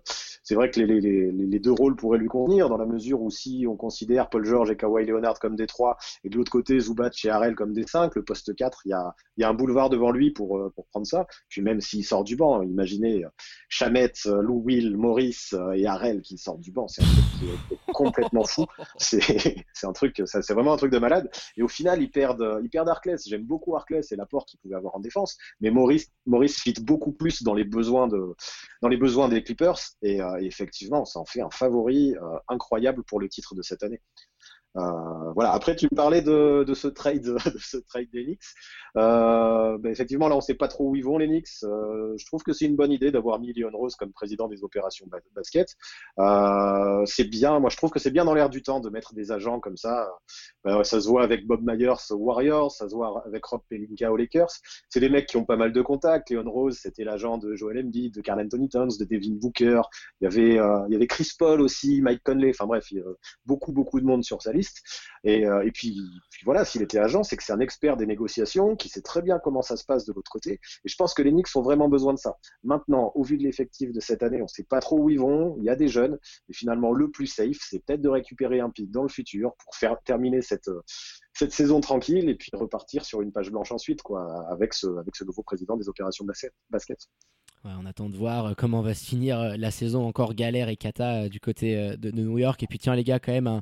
c'est vrai que les, deux rôles pourraient lui convenir, dans la mesure où si on considère Paul George et Kawhi Leonard comme des trois, et de l'autre côté Zubac et Harrell comme des cinq, le poste 4, il y a, un boulevard devant lui pour, euh, pour prendre ça. Puis même s'il sort du banc, imaginez euh, Chamet, Lou Will, Maurice et Harrell qui sortent du banc, c'est un truc complètement fou. C'est un truc, c'est vraiment un truc de malade. Et au final, ils perdent, ils perdent Arclès. J'aime beaucoup Arclès et l'apport qu'il pouvait avoir en défense. Mais Maurice, fit beaucoup plus dans les besoins des Clippers. Et, euh, effectivement, ça en fait un favori euh, incroyable pour le titre de cette année. Euh, voilà. Après, tu me parlais de, ce trade, de ce trade des. Euh, ben effectivement, là, on ne sait pas trop où ils vont les Knicks. Euh, je trouve que c'est une bonne idée d'avoir mis Leon Rose comme président des opérations basket. C'est bien. Moi, je trouve que c'est bien dans l'air du temps de mettre des agents comme ça. Ben, ça se voit avec Bob Myers aux Warriors, ça se voit avec Rob Pelinka aux Lakers. C'est des mecs qui ont pas mal de contacts. Leon Rose, c'était l'agent de Joel Embiid, de Carl Anthony Towns, de Devin Booker. Il y avait, il y avait Chris Paul aussi, Mike Conley. Enfin bref, il y a beaucoup, beaucoup de monde sur sa liste. Et, euh, puis, voilà, s'il était agent, c'est que c'est un expert des négociations, qui sait très bien comment ça se passe de l'autre côté. Et je pense que les Knicks ont vraiment besoin de ça. Maintenant, au vu de l'effectif de cette année, on ne sait pas trop où ils vont. Il y a des jeunes. Et finalement, le plus safe, c'est peut-être de récupérer un pic dans le futur pour faire terminer cette, cette saison tranquille et puis repartir sur une page blanche ensuite, quoi, avec ce, avec ce nouveau président des opérations basket. on attend de voir euh, comment va se finir euh, la saison encore galère et cata du côté de, New York. Et puis tiens les gars, quand même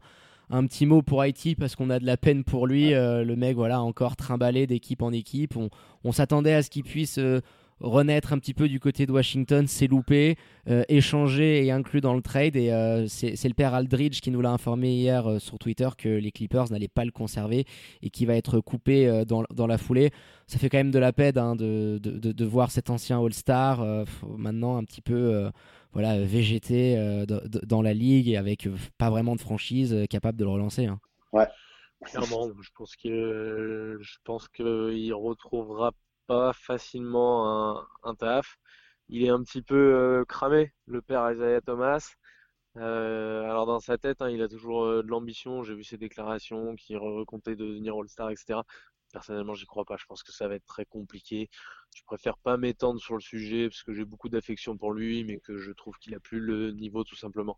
un petit mot pour Haïti parce qu'on a de la peine pour lui. Euh, le mec, voilà, encore trimballé d'équipe en équipe. On, s'attendait à ce qu'il puisse euh, renaître un petit peu du côté de Washington, s'est loupé, euh, échangé et inclus dans le trade. Et c'est le père Aldridge qui nous l'a informé hier sur Twitter que les Clippers n'allaient pas le conserver et qui va être coupé dans, la foulée. Ça fait quand même de la peine hein, de, de, voir cet ancien All-Star maintenant un petit peu voilà, végéter euh, dans la ligue et avec euh, pas vraiment de franchise euh, capable de le relancer. Hein. Ouais. Clairement, je pense que je pense qu'il retrouvera pas facilement un, taf. Il est un petit peu cramé, le père Isaiah Thomas. Euh, alors dans sa tête, hein, il a toujours euh, de l'ambition. J'ai vu ses déclarations, qu'il recomptait devenir All-Star, etc. Personnellement, j'y crois pas. Je pense que ça va être très compliqué. Je préfère pas m'étendre sur le sujet parce que j'ai beaucoup d'affection pour lui, mais que je trouve qu'il a plus le niveau tout simplement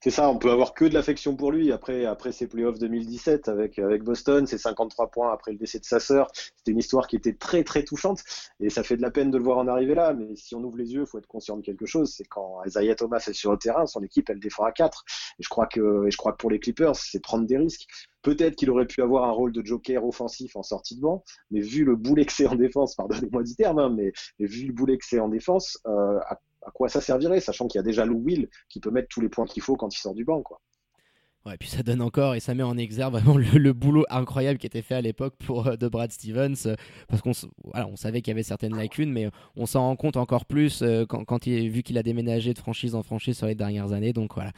c'est ça, on peut avoir que de l'affection pour lui après, après ses playoffs 2017 avec, avec Boston, ses 53 points après le décès de sa sœur. C'était une histoire qui était très très touchante et ça fait de la peine de le voir en arriver là. Mais si on ouvre les yeux, il faut être conscient de quelque chose. C'est quand Isaiah Thomas est sur le terrain, son équipe elle défend à 4. Et je crois que, et je crois que pour les Clippers, c'est prendre des risques. Peut-être qu'il aurait pu avoir un rôle de joker offensif en sortie de banc, mais vu le boulet que c'est en défense, pardonnez-moi du terme, hein, mais, vu le boulet que en défense, euh, quoi ça servirait, sachant qu'il y a déjà Lou Will qui peut mettre tous les points qu'il faut quand il sort du banc. Quoi. Ouais, puis ça donne encore et ça met en exergue vraiment le, boulot incroyable qui était fait à l'époque pour euh, de Brad Stevens, euh, parce qu'on savait qu'il y avait certaines lacunes, mais on s'en rend compte encore plus euh, quand, vu qu'il a déménagé de franchise en franchise sur les dernières années. Donc voilà,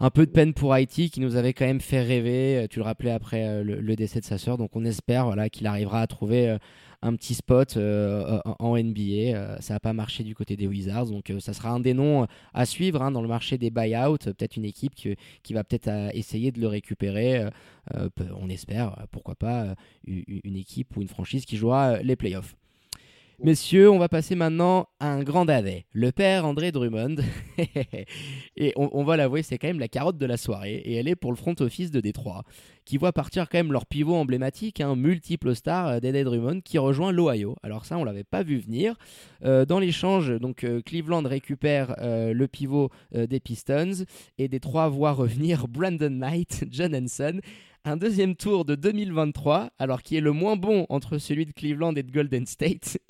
un peu de peine pour Haïti qui nous avait quand même fait rêver. Tu le rappelais après le, le, décès de sa sœur, donc on espère voilà qu'il arrivera à trouver un petit spot euh, en NBA. Euh, ça n'a pas marché du côté des Wizards, donc euh, ça sera un des noms à suivre hein, dans le marché des buyouts. Peut-être une équipe qui, qui va peut-être essayer de le récupérer. on espère, pourquoi pas, une équipe ou une franchise qui jouera les playoffs. Messieurs, on va passer maintenant à un grand dadais, le père André Drummond. et on, va l'avouer, c'est quand même la carotte de la soirée. Et elle est pour le front office de Détroit, qui voit partir quand même leur pivot emblématique, un hein, multiple star euh, d'Eddie Drummond, qui rejoint l'Ohio. Alors ça, on l'avait pas vu venir. Euh, dans l'échange, donc euh, Cleveland récupère le pivot des Pistons et Détroit voit revenir Brandon Knight, John Henson un deuxième tour de 2023, alors qui est le moins bon entre celui de Cleveland et de Golden State.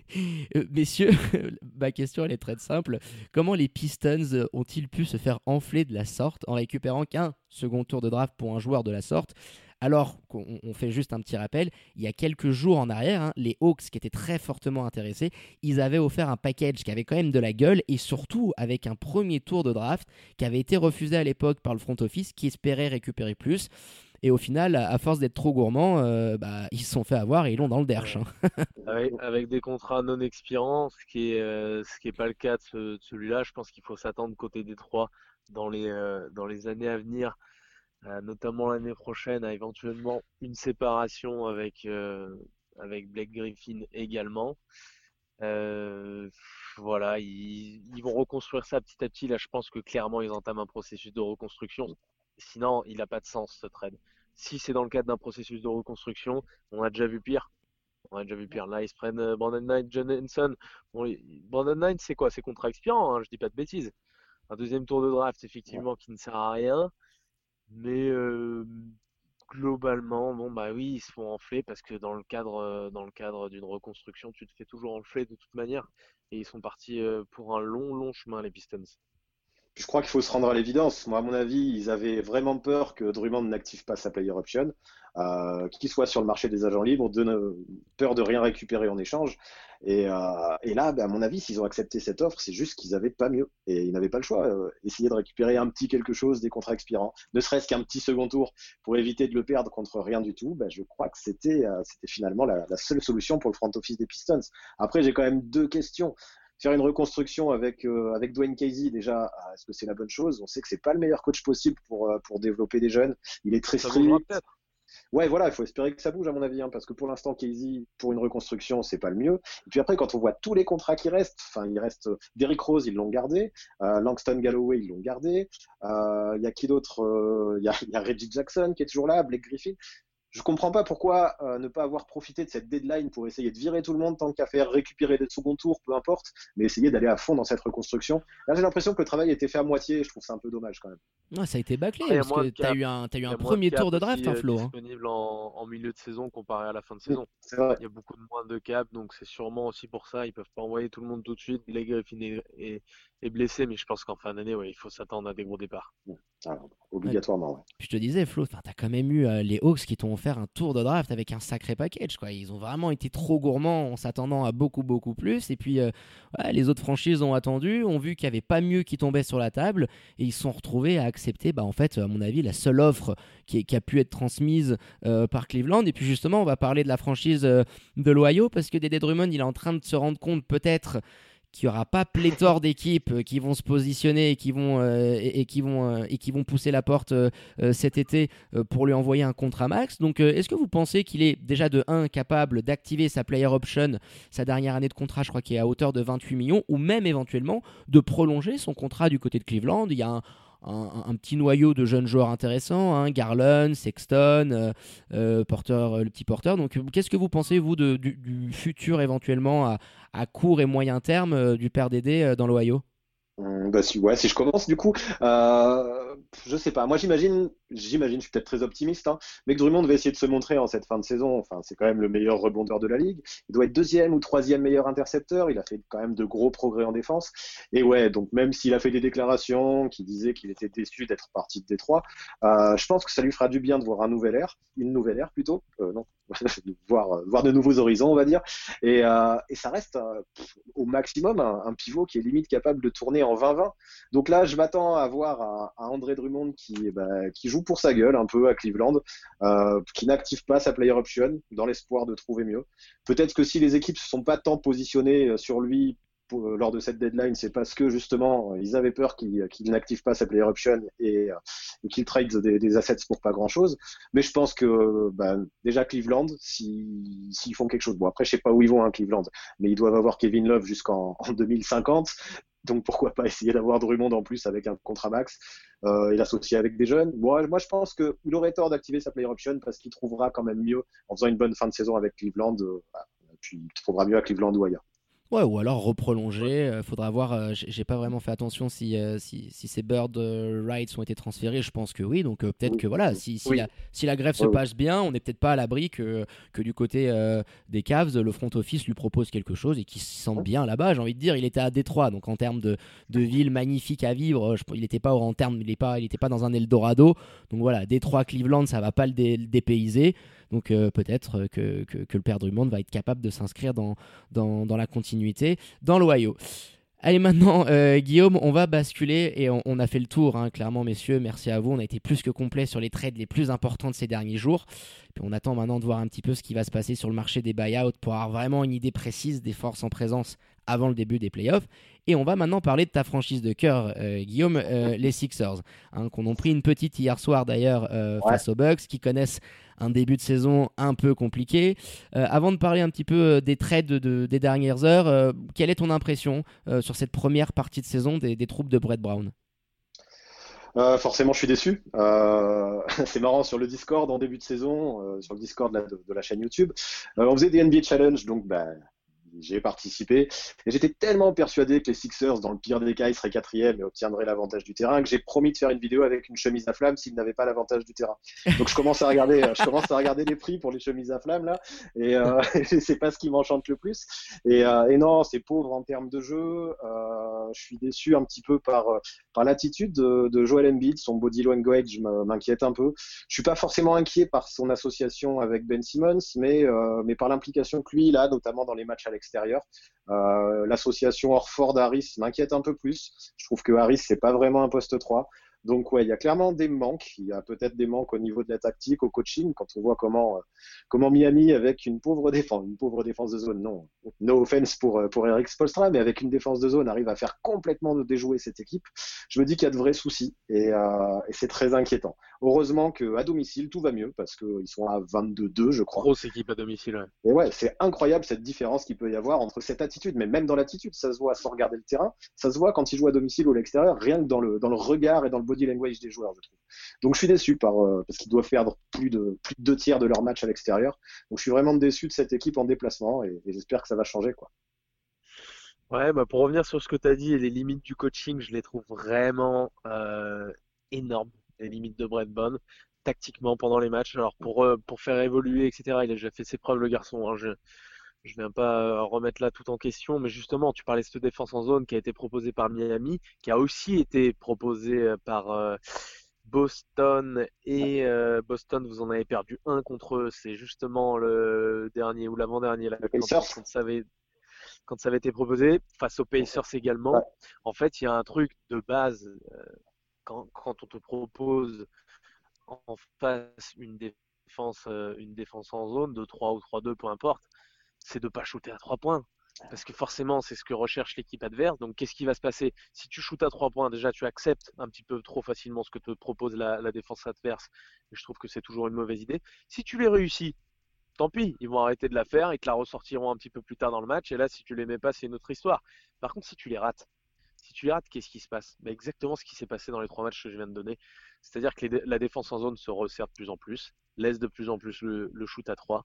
Euh, messieurs, ma question elle est très simple. Comment les Pistons ont-ils pu se faire enfler de la sorte en récupérant qu'un second tour de draft pour un joueur de la sorte? Alors qu'on fait juste un petit rappel, il y a quelques jours en arrière, hein, les Hawks qui étaient très fortement intéressés, ils avaient offert un package qui avait quand même de la gueule et surtout avec un premier tour de draft qui avait été refusé à l'époque par le front office qui espérait récupérer plus. Et au final, à force d'être trop gourmands, euh, bah, ils se sont fait avoir et ils l'ont dans le derche. Hein. avec, des contrats non expirants, ce qui est euh, ce qui est pas le cas de, celui-là. Je pense qu'il faut s'attendre côté des trois dans les euh, dans les années à venir, notamment l'année prochaine, à éventuellement une séparation avec avec Blake Griffin également. voilà, ils, ils, vont reconstruire ça petit à petit. Là, je pense que clairement, ils entament un processus de reconstruction. Sinon, il n'a pas de sens ce trade. Si c'est dans le cadre d'un processus de reconstruction, on a déjà vu pire. On a déjà vu pire. Là, ils se prennent euh, Brandon Knight, John Henson. Brandon Knight, c'est quoi? C'est contrat expirant, hein, je dis pas de bêtises. Un deuxième tour de draft, effectivement, qui ne sert à rien. Mais euh, globalement, bon bah oui, ils se font enfler parce que dans le cadre, euh, dans le cadre d'une reconstruction, tu te fais toujours enfler de toute manière. Et ils sont partis pour un long, long chemin, les Pistons je crois qu'il faut se rendre à l'évidence. Moi, à mon avis, ils avaient vraiment peur que Drummond n'active pas sa player option, euh, qu'il soit sur le marché des agents libres, de peur de rien récupérer en échange. Et, euh, là, ben, à mon avis, s'ils ont accepté cette offre, c'est juste qu'ils n'avaient pas mieux. Et ils n'avaient pas le choix. Euh, essayer de récupérer un petit quelque chose des contrats expirants, ne serait-ce qu'un petit second tour pour éviter de le perdre contre rien du tout, ben, je crois que c'était finalement la seule solution pour le front office des Pistons. Après, j'ai quand même deux questions faire une reconstruction avec euh, avec Dwayne Casey déjà euh, est-ce que c'est la bonne chose? On sait que c'est pas le meilleur coach possible pour euh, pour développer des jeunes. Il est très strict ouais voilà il faut espérer que ça bouge à mon avis hein, parce que pour l'instant Casey pour une reconstruction c'est pas le mieux. Et puis après quand on voit tous les contrats qui restent enfin il reste Derrick Rose ils l'ont gardé Langston Galloway ils l'ont gardé il y a qui d'autre il y a, y a Reggie Jackson qui est toujours là Blake Griffin je comprends pas pourquoi euh, ne pas avoir profité de cette deadline pour essayer de virer tout le monde tant qu'à faire récupérer des seconds tours, peu importe, mais essayer d'aller à fond dans cette reconstruction. Là, j'ai l'impression que le travail a été fait à moitié et je trouve ça un peu dommage quand même. ça a été bâclé parce que tu as eu un, as eu un premier tour de draft, hein, euh, Flo. Hein. disponible en, milieu de saison comparé à la fin de saison. Il y a beaucoup de moins de cap, donc c'est sûrement aussi pour ça. Ils peuvent pas envoyer tout le monde tout de suite. Les Griffin est, est, blessé, mais je pense qu'en fin d'année, ouais, il faut s'attendre à des gros départs. Obligatoirement, ouais. Je te disais, Flo, tu as quand même eu euh, les Hawks qui t'ont offert un tour de draft avec un sacré package. Quoi. Ils ont vraiment été trop gourmands en s'attendant à beaucoup, beaucoup plus. Et puis, euh, les autres franchises ont attendu, ont vu qu'il n'y avait pas mieux qui tombait sur la table et ils se sont retrouvés à accepter, bah, en fait, à mon avis, la seule offre qui, qui a pu être transmise euh, par Cleveland. Et puis, justement, on va parler de la franchise de l'Ohio parce que Dédé Drummond, il est en train de se rendre compte peut-être qu'il n'y aura pas pléthore d'équipes euh, qui vont se positionner et qui vont, euh, et, qui vont, et qui vont pousser la porte cet été pour lui envoyer un contrat max. Donc, est-ce que vous pensez qu'il est déjà de 1 capable d'activer sa player option, sa dernière année de contrat, je crois qu'il est à hauteur de 28 millions, ou même éventuellement de prolonger son contrat du côté de Cleveland? Il y a un un, petit noyau de jeunes joueurs intéressants, hein, Garland, Sexton, euh, euh, Porter, le petit porteur. Donc, qu'est-ce que vous pensez, vous, du, futur éventuellement à, court et moyen terme euh, du père Dédé dans l'Ohio? Hum, bah si, ouais, si je commence du coup, euh, je sais pas. Moi j'imagine, j'imagine, je suis peut-être très optimiste, hein, mais que Drummond va essayer de se montrer en cette fin de saison. Enfin, c'est quand même le meilleur rebondeur de la ligue. Il doit être deuxième ou troisième meilleur intercepteur. Il a fait quand même de gros progrès en défense. Et ouais, donc même s'il a fait des déclarations qui disaient qu'il était déçu d'être parti de Détroit, euh, je pense que ça lui fera du bien de voir un nouvel air, une nouvelle ère plutôt. Euh, non, voir, voir de nouveaux horizons, on va dire. Et, euh, ça reste euh, au maximum un, pivot qui est limite capable de tourner en 20-20. Donc là, je m'attends à voir un, André Drummond qui, bah, qui joue pour sa gueule un peu à Cleveland, euh, qui n'active pas sa player option dans l'espoir de trouver mieux. Peut-être que si les équipes ne sont pas tant positionnées sur lui euh, lors de cette deadline, c'est parce que justement ils avaient peur qu'il n'active pas sa player option et, euh, qu'il trade des, assets pour pas grand chose. Mais je pense que bah, déjà Cleveland, s'ils font quelque chose, bon après je sais pas où ils vont hein, Cleveland, mais ils doivent avoir Kevin Love jusqu'en 2050. Donc pourquoi pas essayer d'avoir Drummond en plus avec un contrat max euh, et l'associer avec des jeunes. Moi, je pense qu'il aurait tort d'activer sa player option parce qu'il trouvera quand même mieux en faisant une bonne fin de saison avec Cleveland. Euh, puis il trouvera mieux à Cleveland ou ailleurs. Ouais, ou alors reprolonger. Il faudra voir. Euh, j'ai pas vraiment fait attention si, euh, si, si, ces bird euh, rights ont été transférés. Je pense que oui. Donc peut-être que voilà, si, si, la, si la grève se passe bien, on n'est peut-être pas à l'abri que, que du côté des Cavs, le front office lui propose quelque chose et qu'il se sente bien là-bas. J'ai envie de dire, il était à Détroit, donc en termes de, de ville magnifique à vivre, il n'était pas en termes, il pas, il était pas dans un Eldorado. Donc voilà, Détroit, Cleveland, ça va pas le, le dépayser. Donc euh, peut-être que, le père Drummond va être capable de s'inscrire dans, dans, la continuité dans l'Ohio. Allez maintenant, euh, Guillaume, on va basculer et on, a fait le tour, hein, clairement, messieurs. Merci à vous. On a été plus que complet sur les trades les plus importants de ces derniers jours. Puis on attend maintenant de voir un petit peu ce qui va se passer sur le marché des buyouts pour avoir vraiment une idée précise des forces en présence avant le début des playoffs. Et on va maintenant parler de ta franchise de cœur, euh, Guillaume, euh, les Sixers, hein, qu'on ont pris une petite hier soir d'ailleurs euh, face aux Bucks, qui connaissent un début de saison un peu compliqué. avant de parler un petit peu des trades des dernières heures, quelle est ton impression sur cette première partie de saison des, troupes de Brett Brown? Forcément, je suis déçu. c'est marrant sur le Discord en début de saison, sur le Discord de, la chaîne YouTube. on faisait des NBA Challenge, donc bah, j'ai participé. Et j'étais tellement persuadé que les Sixers, dans le pire des cas, ils seraient quatrième et obtiendraient l'avantage du terrain, que j'ai promis de faire une vidéo avec une chemise à flamme s'ils n'avaient pas l'avantage du terrain. Donc je commence à regarder, je commence à regarder les prix pour les chemises à flamme là, et euh, c'est pas ce qui m'enchante le plus. Et, euh, non, c'est pauvre en termes de jeu. Euh, je suis déçu un petit peu par par l'attitude de, Joel Embiid, son body language m'inquiète un peu. Je suis pas forcément inquiet par son association avec Ben Simmons, mais euh, mais par l'implication que lui il a, notamment dans les matchs à Euh, l'association Orford-Harris m'inquiète un peu plus. Je trouve que Harris, c'est pas vraiment un poste 3. Donc ouais, il y a clairement des manques. Il y a peut-être des manques au niveau de la tactique, au coaching, quand on voit comment euh, comment Miami avec une pauvre défense, une pauvre défense de zone, non, no offense pour euh, pour Eric Spolstra, mais avec une défense de zone arrive à faire complètement déjouer cette équipe. Je me dis qu'il y a de vrais soucis et, euh, et c'est très inquiétant. Heureusement que à domicile tout va mieux parce qu'ils sont à 22-2, je crois. Grosse équipe à domicile. Ouais. Et ouais, c'est incroyable cette différence qu'il peut y avoir entre cette attitude, mais même dans l'attitude, ça se voit sans regarder le terrain, ça se voit quand ils jouent à domicile ou à l'extérieur, rien que dans le dans le regard et dans le body language des joueurs, je trouve. Donc je suis déçu par, euh, parce qu'ils doivent perdre plus de, plus de deux tiers de leur match à l'extérieur. Donc je suis vraiment déçu de cette équipe en déplacement et, j'espère que ça va changer. Quoi. Ouais, bah pour revenir sur ce que tu as dit les limites du coaching, je les trouve vraiment euh, énormes, les limites de Brett Bond tactiquement pendant les matchs. Alors pour, euh, pour faire évoluer, etc., il a déjà fait ses preuves, le garçon. Hein. Je viens pas euh, remettre là tout en question, mais justement, tu parlais de cette défense en zone qui a été proposée par Miami, qui a aussi été proposée euh, par euh, Boston et Boston, vous en avez perdu un contre eux. C'est justement le dernier ou l'avant-dernier là, quand, ça avait quand ça avait été proposé face aux Pacers également. En fait, il y a un truc de base quand, quand on te propose en face une défense, une défense en zone de 3 ou 3-2, peu importe c'est de pas shooter à trois points. parce que forcément, c'est ce que recherche l'équipe adverse. Donc, qu'est-ce qui va se passer? Si tu shootes à trois points, déjà, tu acceptes un petit peu trop facilement ce que te propose la, défense adverse. Et je trouve que c'est toujours une mauvaise idée. Si tu les réussis, tant pis, ils vont arrêter de la faire, ils te la ressortiront un petit peu plus tard dans le match. Et là, si tu les mets pas, c'est une autre histoire. Par contre, si tu les rates, si tu les rates, qu'est-ce qui se passe? Bah, Exactement ce qui s'est passé dans les trois matchs que je viens de donner. C'est-à-dire que la défense en zone se resserre de plus en plus, laisse de plus en plus le, le shoot à trois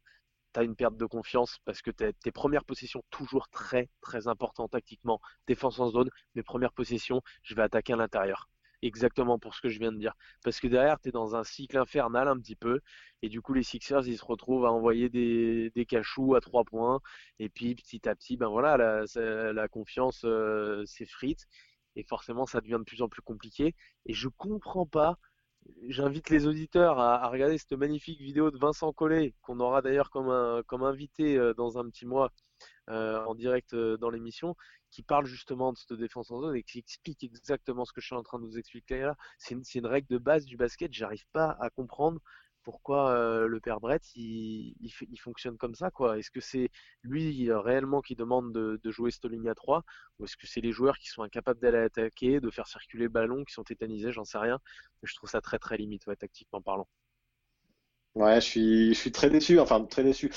tu as une perte de confiance parce que tes premières possessions, toujours très très important tactiquement, défense en zone, mes premières possessions, je vais attaquer à l'intérieur. Exactement pour ce que je viens de dire. Parce que derrière, tu es dans un cycle infernal un petit peu. Et du coup, les Sixers, ils se retrouvent à envoyer des, cachous à trois points. Et puis, petit à petit, ben voilà, la, la confiance euh, s'effrite. Et forcément, ça devient de plus en plus compliqué. Et je comprends pas J'invite les auditeurs à, regarder cette magnifique vidéo de Vincent Collet, qu'on aura d'ailleurs comme, invité euh, dans un petit mois euh, en direct euh, dans l'émission, qui parle justement de cette défense en zone et qui explique exactement ce que je suis en train de vous expliquer là. C'est une, une, règle de base du basket, j'arrive pas à comprendre pourquoi euh, le père Brett il, fonctionne comme ça quoi? Est-ce que c'est lui réellement qui demande de, jouer cette ligne à 3 ou est-ce que c'est les joueurs qui sont incapables d'aller attaquer, de faire circuler le ballon, qui sont tétanisés, j'en sais rien. Je trouve ça très très limite tactiquement parlant. Ouais, je suis très déçu, enfin très déçu.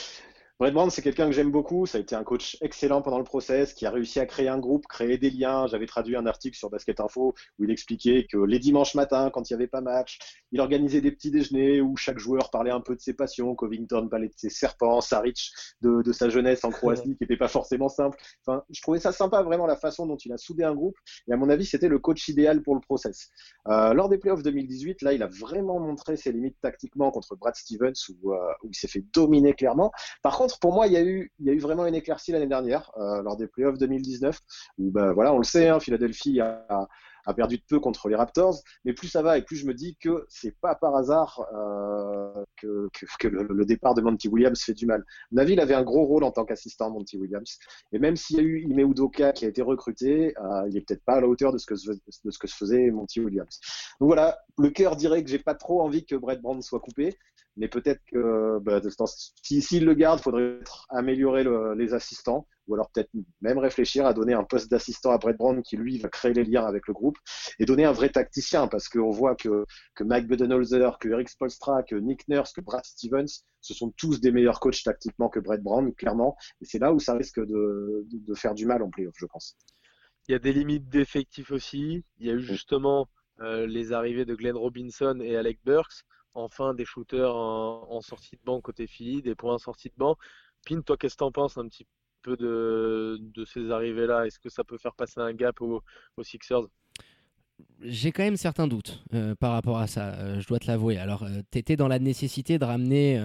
Brett Brown, c'est quelqu'un que j'aime beaucoup. Ça a été un coach excellent pendant le process, qui a réussi à créer un groupe, créer des liens. J'avais traduit un article sur Basket Info où il expliquait que les dimanches matins, quand il n'y avait pas match, il organisait des petits déjeuners où chaque joueur parlait un peu de ses passions. Covington parlait de ses serpents, Saric de, de sa jeunesse en Croatie, qui n'était pas forcément simple. Enfin, je trouvais ça sympa, vraiment, la façon dont il a soudé un groupe. Et à mon avis, c'était le coach idéal pour le process. Euh, lors des playoffs 2018, là, il a vraiment montré ses limites tactiquement contre Brad Stevens, où, euh, où il s'est fait dominer clairement. Par contre, pour moi, il y a eu, vraiment une éclaircie l'année dernière, euh, lors des playoffs 2019, où ben, on le sait, hein, Philadelphie a, perdu de peu contre les Raptors, mais plus ça va et plus je me dis que c'est pas par hasard euh, que, le, départ de Monty Williams fait du mal. Navi avait un gros rôle en tant qu'assistant Monty Williams, et même s'il y a eu Ime Udoka qui a été recruté, euh, il est peut-être pas à la hauteur de ce que de ce que se faisait Monty Williams. Donc voilà, le cœur dirait que j'ai pas trop envie que Brett Brand soit coupé, mais peut-être que bah, s'il si, le garde, il faudrait améliorer le, les assistants, ou alors peut-être même réfléchir à donner un poste d'assistant à Brett Brown qui lui va créer les liens avec le groupe et donner un vrai tacticien parce qu'on voit que, que Mike Budenholzer, que Eric Spolstra, que Nick Nurse, que Brad Stevens, ce sont tous des meilleurs coachs tactiquement que Brett Brown, clairement. Et c'est là où ça risque de, de, faire du mal en playoff, je pense. Il y a des limites d'effectifs aussi. Il y a eu justement euh, les arrivées de Glenn Robinson et Alec Burks enfin des shooters en, sortie de banc côté Philly, des points en sortie de banc. Pin, toi, qu'est-ce que tu en penses un petit peu de, ces arrivées-là? Est-ce que ça peut faire passer un gap aux, Sixers? J'ai quand même certains doutes euh, par rapport à ça, euh, je dois te l'avouer. Alors, euh, tu étais dans la nécessité de ramener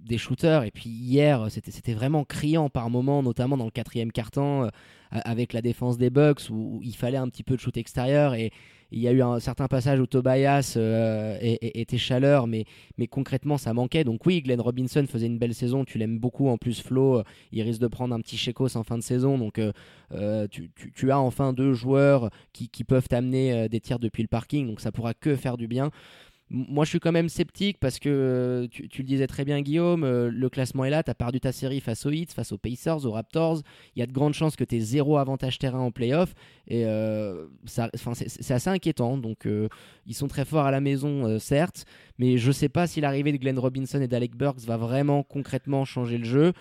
des shooters, et puis hier, c'était vraiment criant par moments, notamment dans le quatrième quart-temps, avec la défense des Bucks, où, il fallait un petit peu de shoot extérieur, et, il y a eu un certain passage où Tobias euh, était chaleur, mais, mais concrètement ça manquait. Donc oui, Glenn Robinson faisait une belle saison, tu l'aimes beaucoup. En plus, Flo, euh, il risque de prendre un petit chécos en fin de saison. Donc euh, tu, as enfin deux joueurs qui, qui peuvent t'amener des tirs depuis le parking. Donc ça pourra que faire du bien. Moi, je suis quand même sceptique parce que euh, tu, le disais très bien, Guillaume, euh, le classement est là. Tu as perdu ta série face aux Hits, face aux Pacers, aux Raptors. Il y a de grandes chances que tu aies zéro avantage terrain en playoff. Et euh, c'est assez inquiétant. Donc, ils sont très forts à la maison, certes. Mais je ne sais pas si l'arrivée de Glenn Robinson et d'Alec Burks va vraiment concrètement changer le jeu.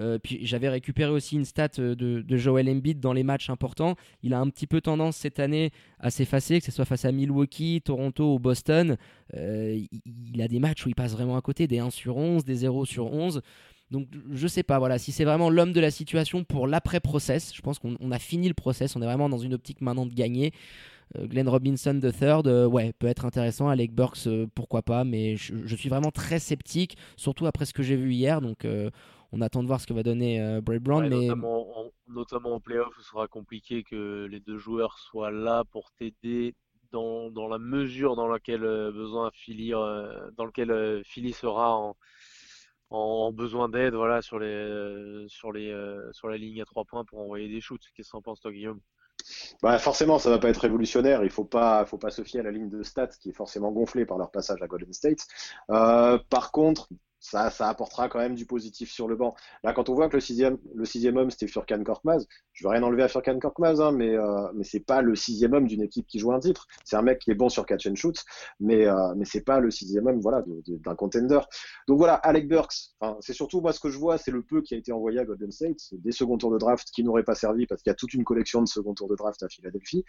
Euh, puis j'avais récupéré aussi une stat euh, de, de, Joel Embiid dans les matchs importants. Il a un petit peu tendance cette année à s'effacer, que ce soit face à Milwaukee, Toronto ou Boston. Euh, il, a des matchs où il passe vraiment à côté, des 1 sur 11, des 0 sur 11. Donc je sais pas, voilà, si c'est vraiment l'homme de la situation pour l'après-process, je pense qu'on a fini le process, on est vraiment dans une optique maintenant de gagner. Glenn Robinson III, euh, ouais, peut être intéressant. Alec Burks, pourquoi pas, mais je, je, suis vraiment très sceptique, surtout après ce que j'ai vu hier. Donc on attend de voir ce que va donner euh, Bray Brown. mais... notamment, en, notamment en playoff, ce sera compliqué que les deux joueurs soient là pour t'aider dans, dans, la mesure dans laquelle euh, besoin Philly, euh, dans lequel Philly sera en, en, besoin d'aide, voilà, sur les sur les sur la ligne à trois points pour envoyer des shoots. Qu'est-ce que en penses toi, Guillaume? Bah forcément, ça va pas être révolutionnaire. Il faut pas, faut pas se fier à la ligne de stats qui est forcément gonflée par leur passage à Golden State. Euh, par contre, ça, ça apportera quand même du positif sur le banc. Là, quand on voit que le sixième, homme, c'était Furkan Korkmaz, je veux rien enlever à Furkan Korkmaz, hein, mais, euh, mais c'est pas le sixième homme d'une équipe qui joue un titre. C'est un mec qui est bon sur catch and shoot, mais, euh, mais c'est pas le sixième homme d'un contender. Donc voilà, Alec Burks, c'est surtout moi ce que je vois, c'est le peu qui a été envoyé à Golden State, des second tours de draft qui n'auraient pas servi parce qu'il y a toute une collection de second tours de draft à Philadelphie.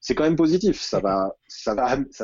C'est quand même positif, ça va,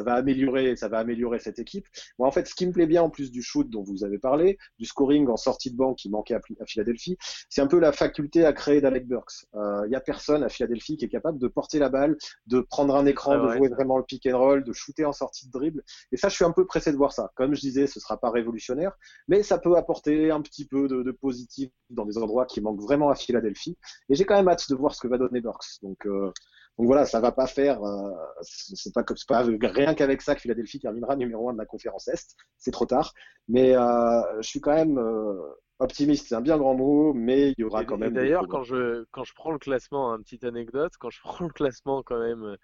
améliorer, cette équipe. En fait, ce qui me plaît bien en plus du shoot dont vous avez parlé, du scoring en sortie de banc qui manquait à, Philadelphie, c'est un peu la faculté à créer d'Alec Burks. Il euh, n'y a personne à Philadelphie qui est capable de porter la balle, de prendre un écran, de jouer vraiment le pick and roll, de shooter en sortie de dribble. Et ça, je suis un peu pressé de voir ça. Comme je disais, ce sera pas révolutionnaire, mais ça peut apporter un petit peu de, de positif dans des endroits qui manquent vraiment à Philadelphie. Et j'ai quand même hâte de voir ce que va donner Burks. Donc, euh, donc voilà, ça va pas faire. Euh, c'est pas comme pas rien qu'avec ça que Philadelphie terminera numéro un de la conférence Est. C'est trop tard. Mais euh, je suis quand même euh, optimiste. C'est un bien grand mot, mais il y aura quand même. D'ailleurs, quand je quand je prends le classement, une petite anecdote, quand je prends le classement quand même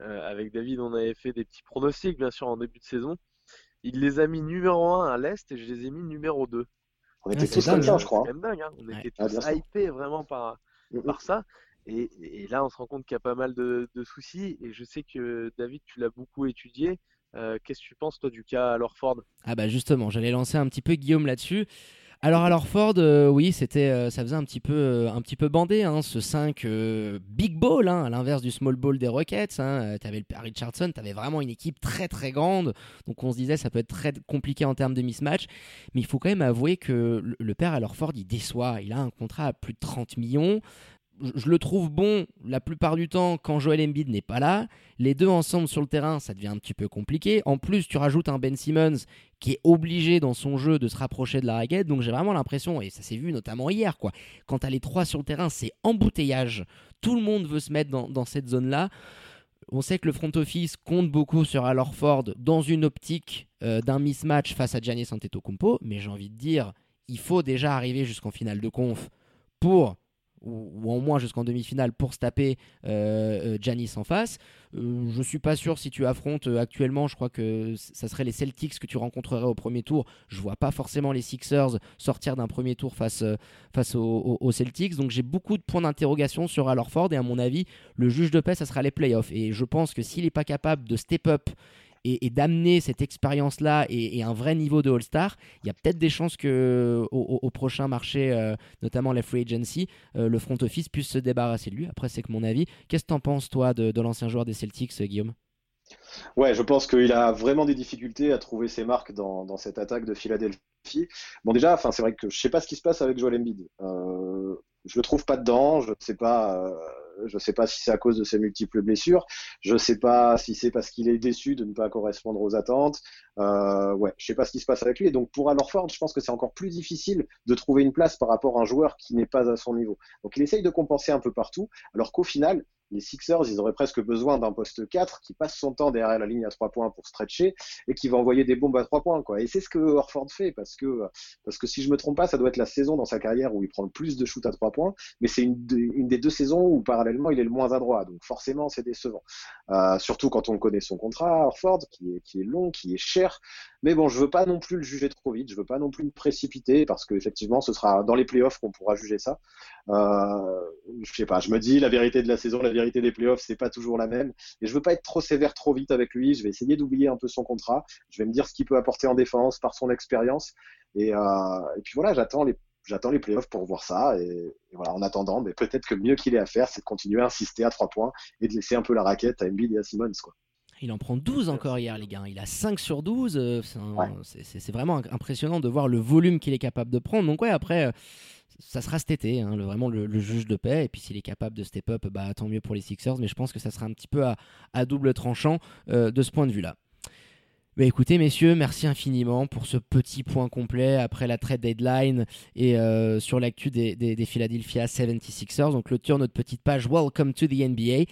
avec David, on avait fait des petits pronostics bien sûr en début de saison. Il les a mis numéro 1 à l'Est et je les ai mis numéro 2. On était tous comme ça, je crois. dingue, hein. On était tous hypés vraiment par, mm, mm. par ça. Et, là, on se rend compte qu'il y a pas mal de, soucis. Et je sais que David, tu l'as beaucoup étudié. Euh, qu'est-ce que tu penses, toi, du cas à Ah, bah justement, j'allais lancer un petit peu Guillaume là-dessus. Alors, Ford, euh, oui, c'était, euh, ça faisait un petit peu, un petit peu bandé, hein, ce 5 big ball, hein, à l'inverse du small ball des Rockets. Hein, tu avais le père Richardson, tu avais vraiment une équipe très très grande, donc on se disait ça peut être très compliqué en termes de mismatch. Mais il faut quand même avouer que le, père alors Ford, il déçoit. Il a un contrat à plus de 30 millions je le trouve bon la plupart du temps quand Joel Embiid n'est pas là. Les deux ensemble sur le terrain, ça devient un petit peu compliqué. En plus, tu rajoutes un Ben Simmons qui est obligé dans son jeu de se rapprocher de la raquette. Donc j'ai vraiment l'impression, et ça s'est vu notamment hier, quoi, quand tu les trois sur le terrain, c'est embouteillage. Tout le monde veut se mettre dans, cette zone-là. On sait que le front office compte beaucoup sur Al dans une optique euh, d'un mismatch face à Giannis Antetokounmpo, mais j'ai envie de dire, il faut déjà arriver jusqu'en finale de conf pour ou, au moins jusqu'en demi-finale pour se taper euh, euh en face. Euh, je suis pas sûr si tu affrontes actuellement, je crois que ça serait les Celtics que tu rencontrerais au premier tour. Je vois pas forcément les Sixers sortir d'un premier tour face, face aux, Celtics. Donc j'ai beaucoup de points d'interrogation sur Alorford et à mon avis, le juge de paix, ça sera les playoffs. Et je pense que s'il n'est pas capable de step up et, d'amener cette expérience-là et, un vrai niveau de All-Star, il y a peut-être des chances que au, prochain marché, euh, notamment la free agency, euh, le front office puisse se débarrasser de lui. Après, c'est que mon avis. Qu'est-ce que tu en penses, toi, de, l'ancien joueur des Celtics, euh, Guillaume? Ouais, je pense qu'il a vraiment des difficultés à trouver ses marques dans, cette attaque de Philadelphie. Bon, déjà, enfin, c'est vrai que je sais pas ce qui se passe avec Joel Embiid. Je le trouve pas dedans. Je sais pas. Je ne sais pas si c'est à cause de ses multiples blessures. Je ne sais pas si c'est parce qu'il est déçu de ne pas correspondre aux attentes. Euh, ouais, je sais pas ce qui se passe avec lui. Et donc pour Alorford, je pense que c'est encore plus difficile de trouver une place par rapport à un joueur qui n'est pas à son niveau. Donc il essaye de compenser un peu partout, alors qu'au final, les Sixers, ils auraient presque besoin d'un poste 4 qui passe son temps derrière la ligne à 3 points pour stretcher et qui va envoyer des bombes à 3 points. Quoi. Et c'est ce que Orford fait parce que, parce que si je me trompe pas, ça doit être la saison dans sa carrière où il prend le plus de shoot à 3 points, mais c'est une, des deux saisons où parallèlement il est le moins adroit. Donc forcément, c'est décevant. Euh, surtout quand on connaît son contrat, Orford, qui est, qui est long, qui est cher. Mais bon, je veux pas non plus le juger trop vite, je veux pas non plus me précipiter parce qu'effectivement, ce sera dans les playoffs qu'on pourra juger ça. Euh, je sais pas, je me dis la vérité de la saison, la vérité des playoffs, c'est pas toujours la même. Et je veux pas être trop sévère trop vite avec lui. Je vais essayer d'oublier un peu son contrat. Je vais me dire ce qu'il peut apporter en défense par son expérience. Et, euh, puis voilà, j'attends les j'attends les playoffs pour voir ça. Et, voilà, en attendant, mais peut-être que le mieux qu'il ait à faire, c'est de continuer à insister à trois points et de laisser un peu la raquette à Embiid et à Simmons, quoi. Il en prend 12 encore hier, les gars. Il a 5 sur 12. Euh, c'est vraiment impressionnant de voir le volume qu'il est capable de prendre. Donc, ouais, après, euh, ça sera cet été, hein, vraiment le, juge de paix. Et puis s'il est capable de step up, bah, tant mieux pour les Sixers. Mais je pense que ça sera un petit peu à, double tranchant euh, de ce point de vue-là. Bah écoutez messieurs, merci infiniment pour ce petit point complet après la trade deadline et euh, sur l'actu des, des, Philadelphia 76ers. Donc le tour notre petite page Welcome to the NBA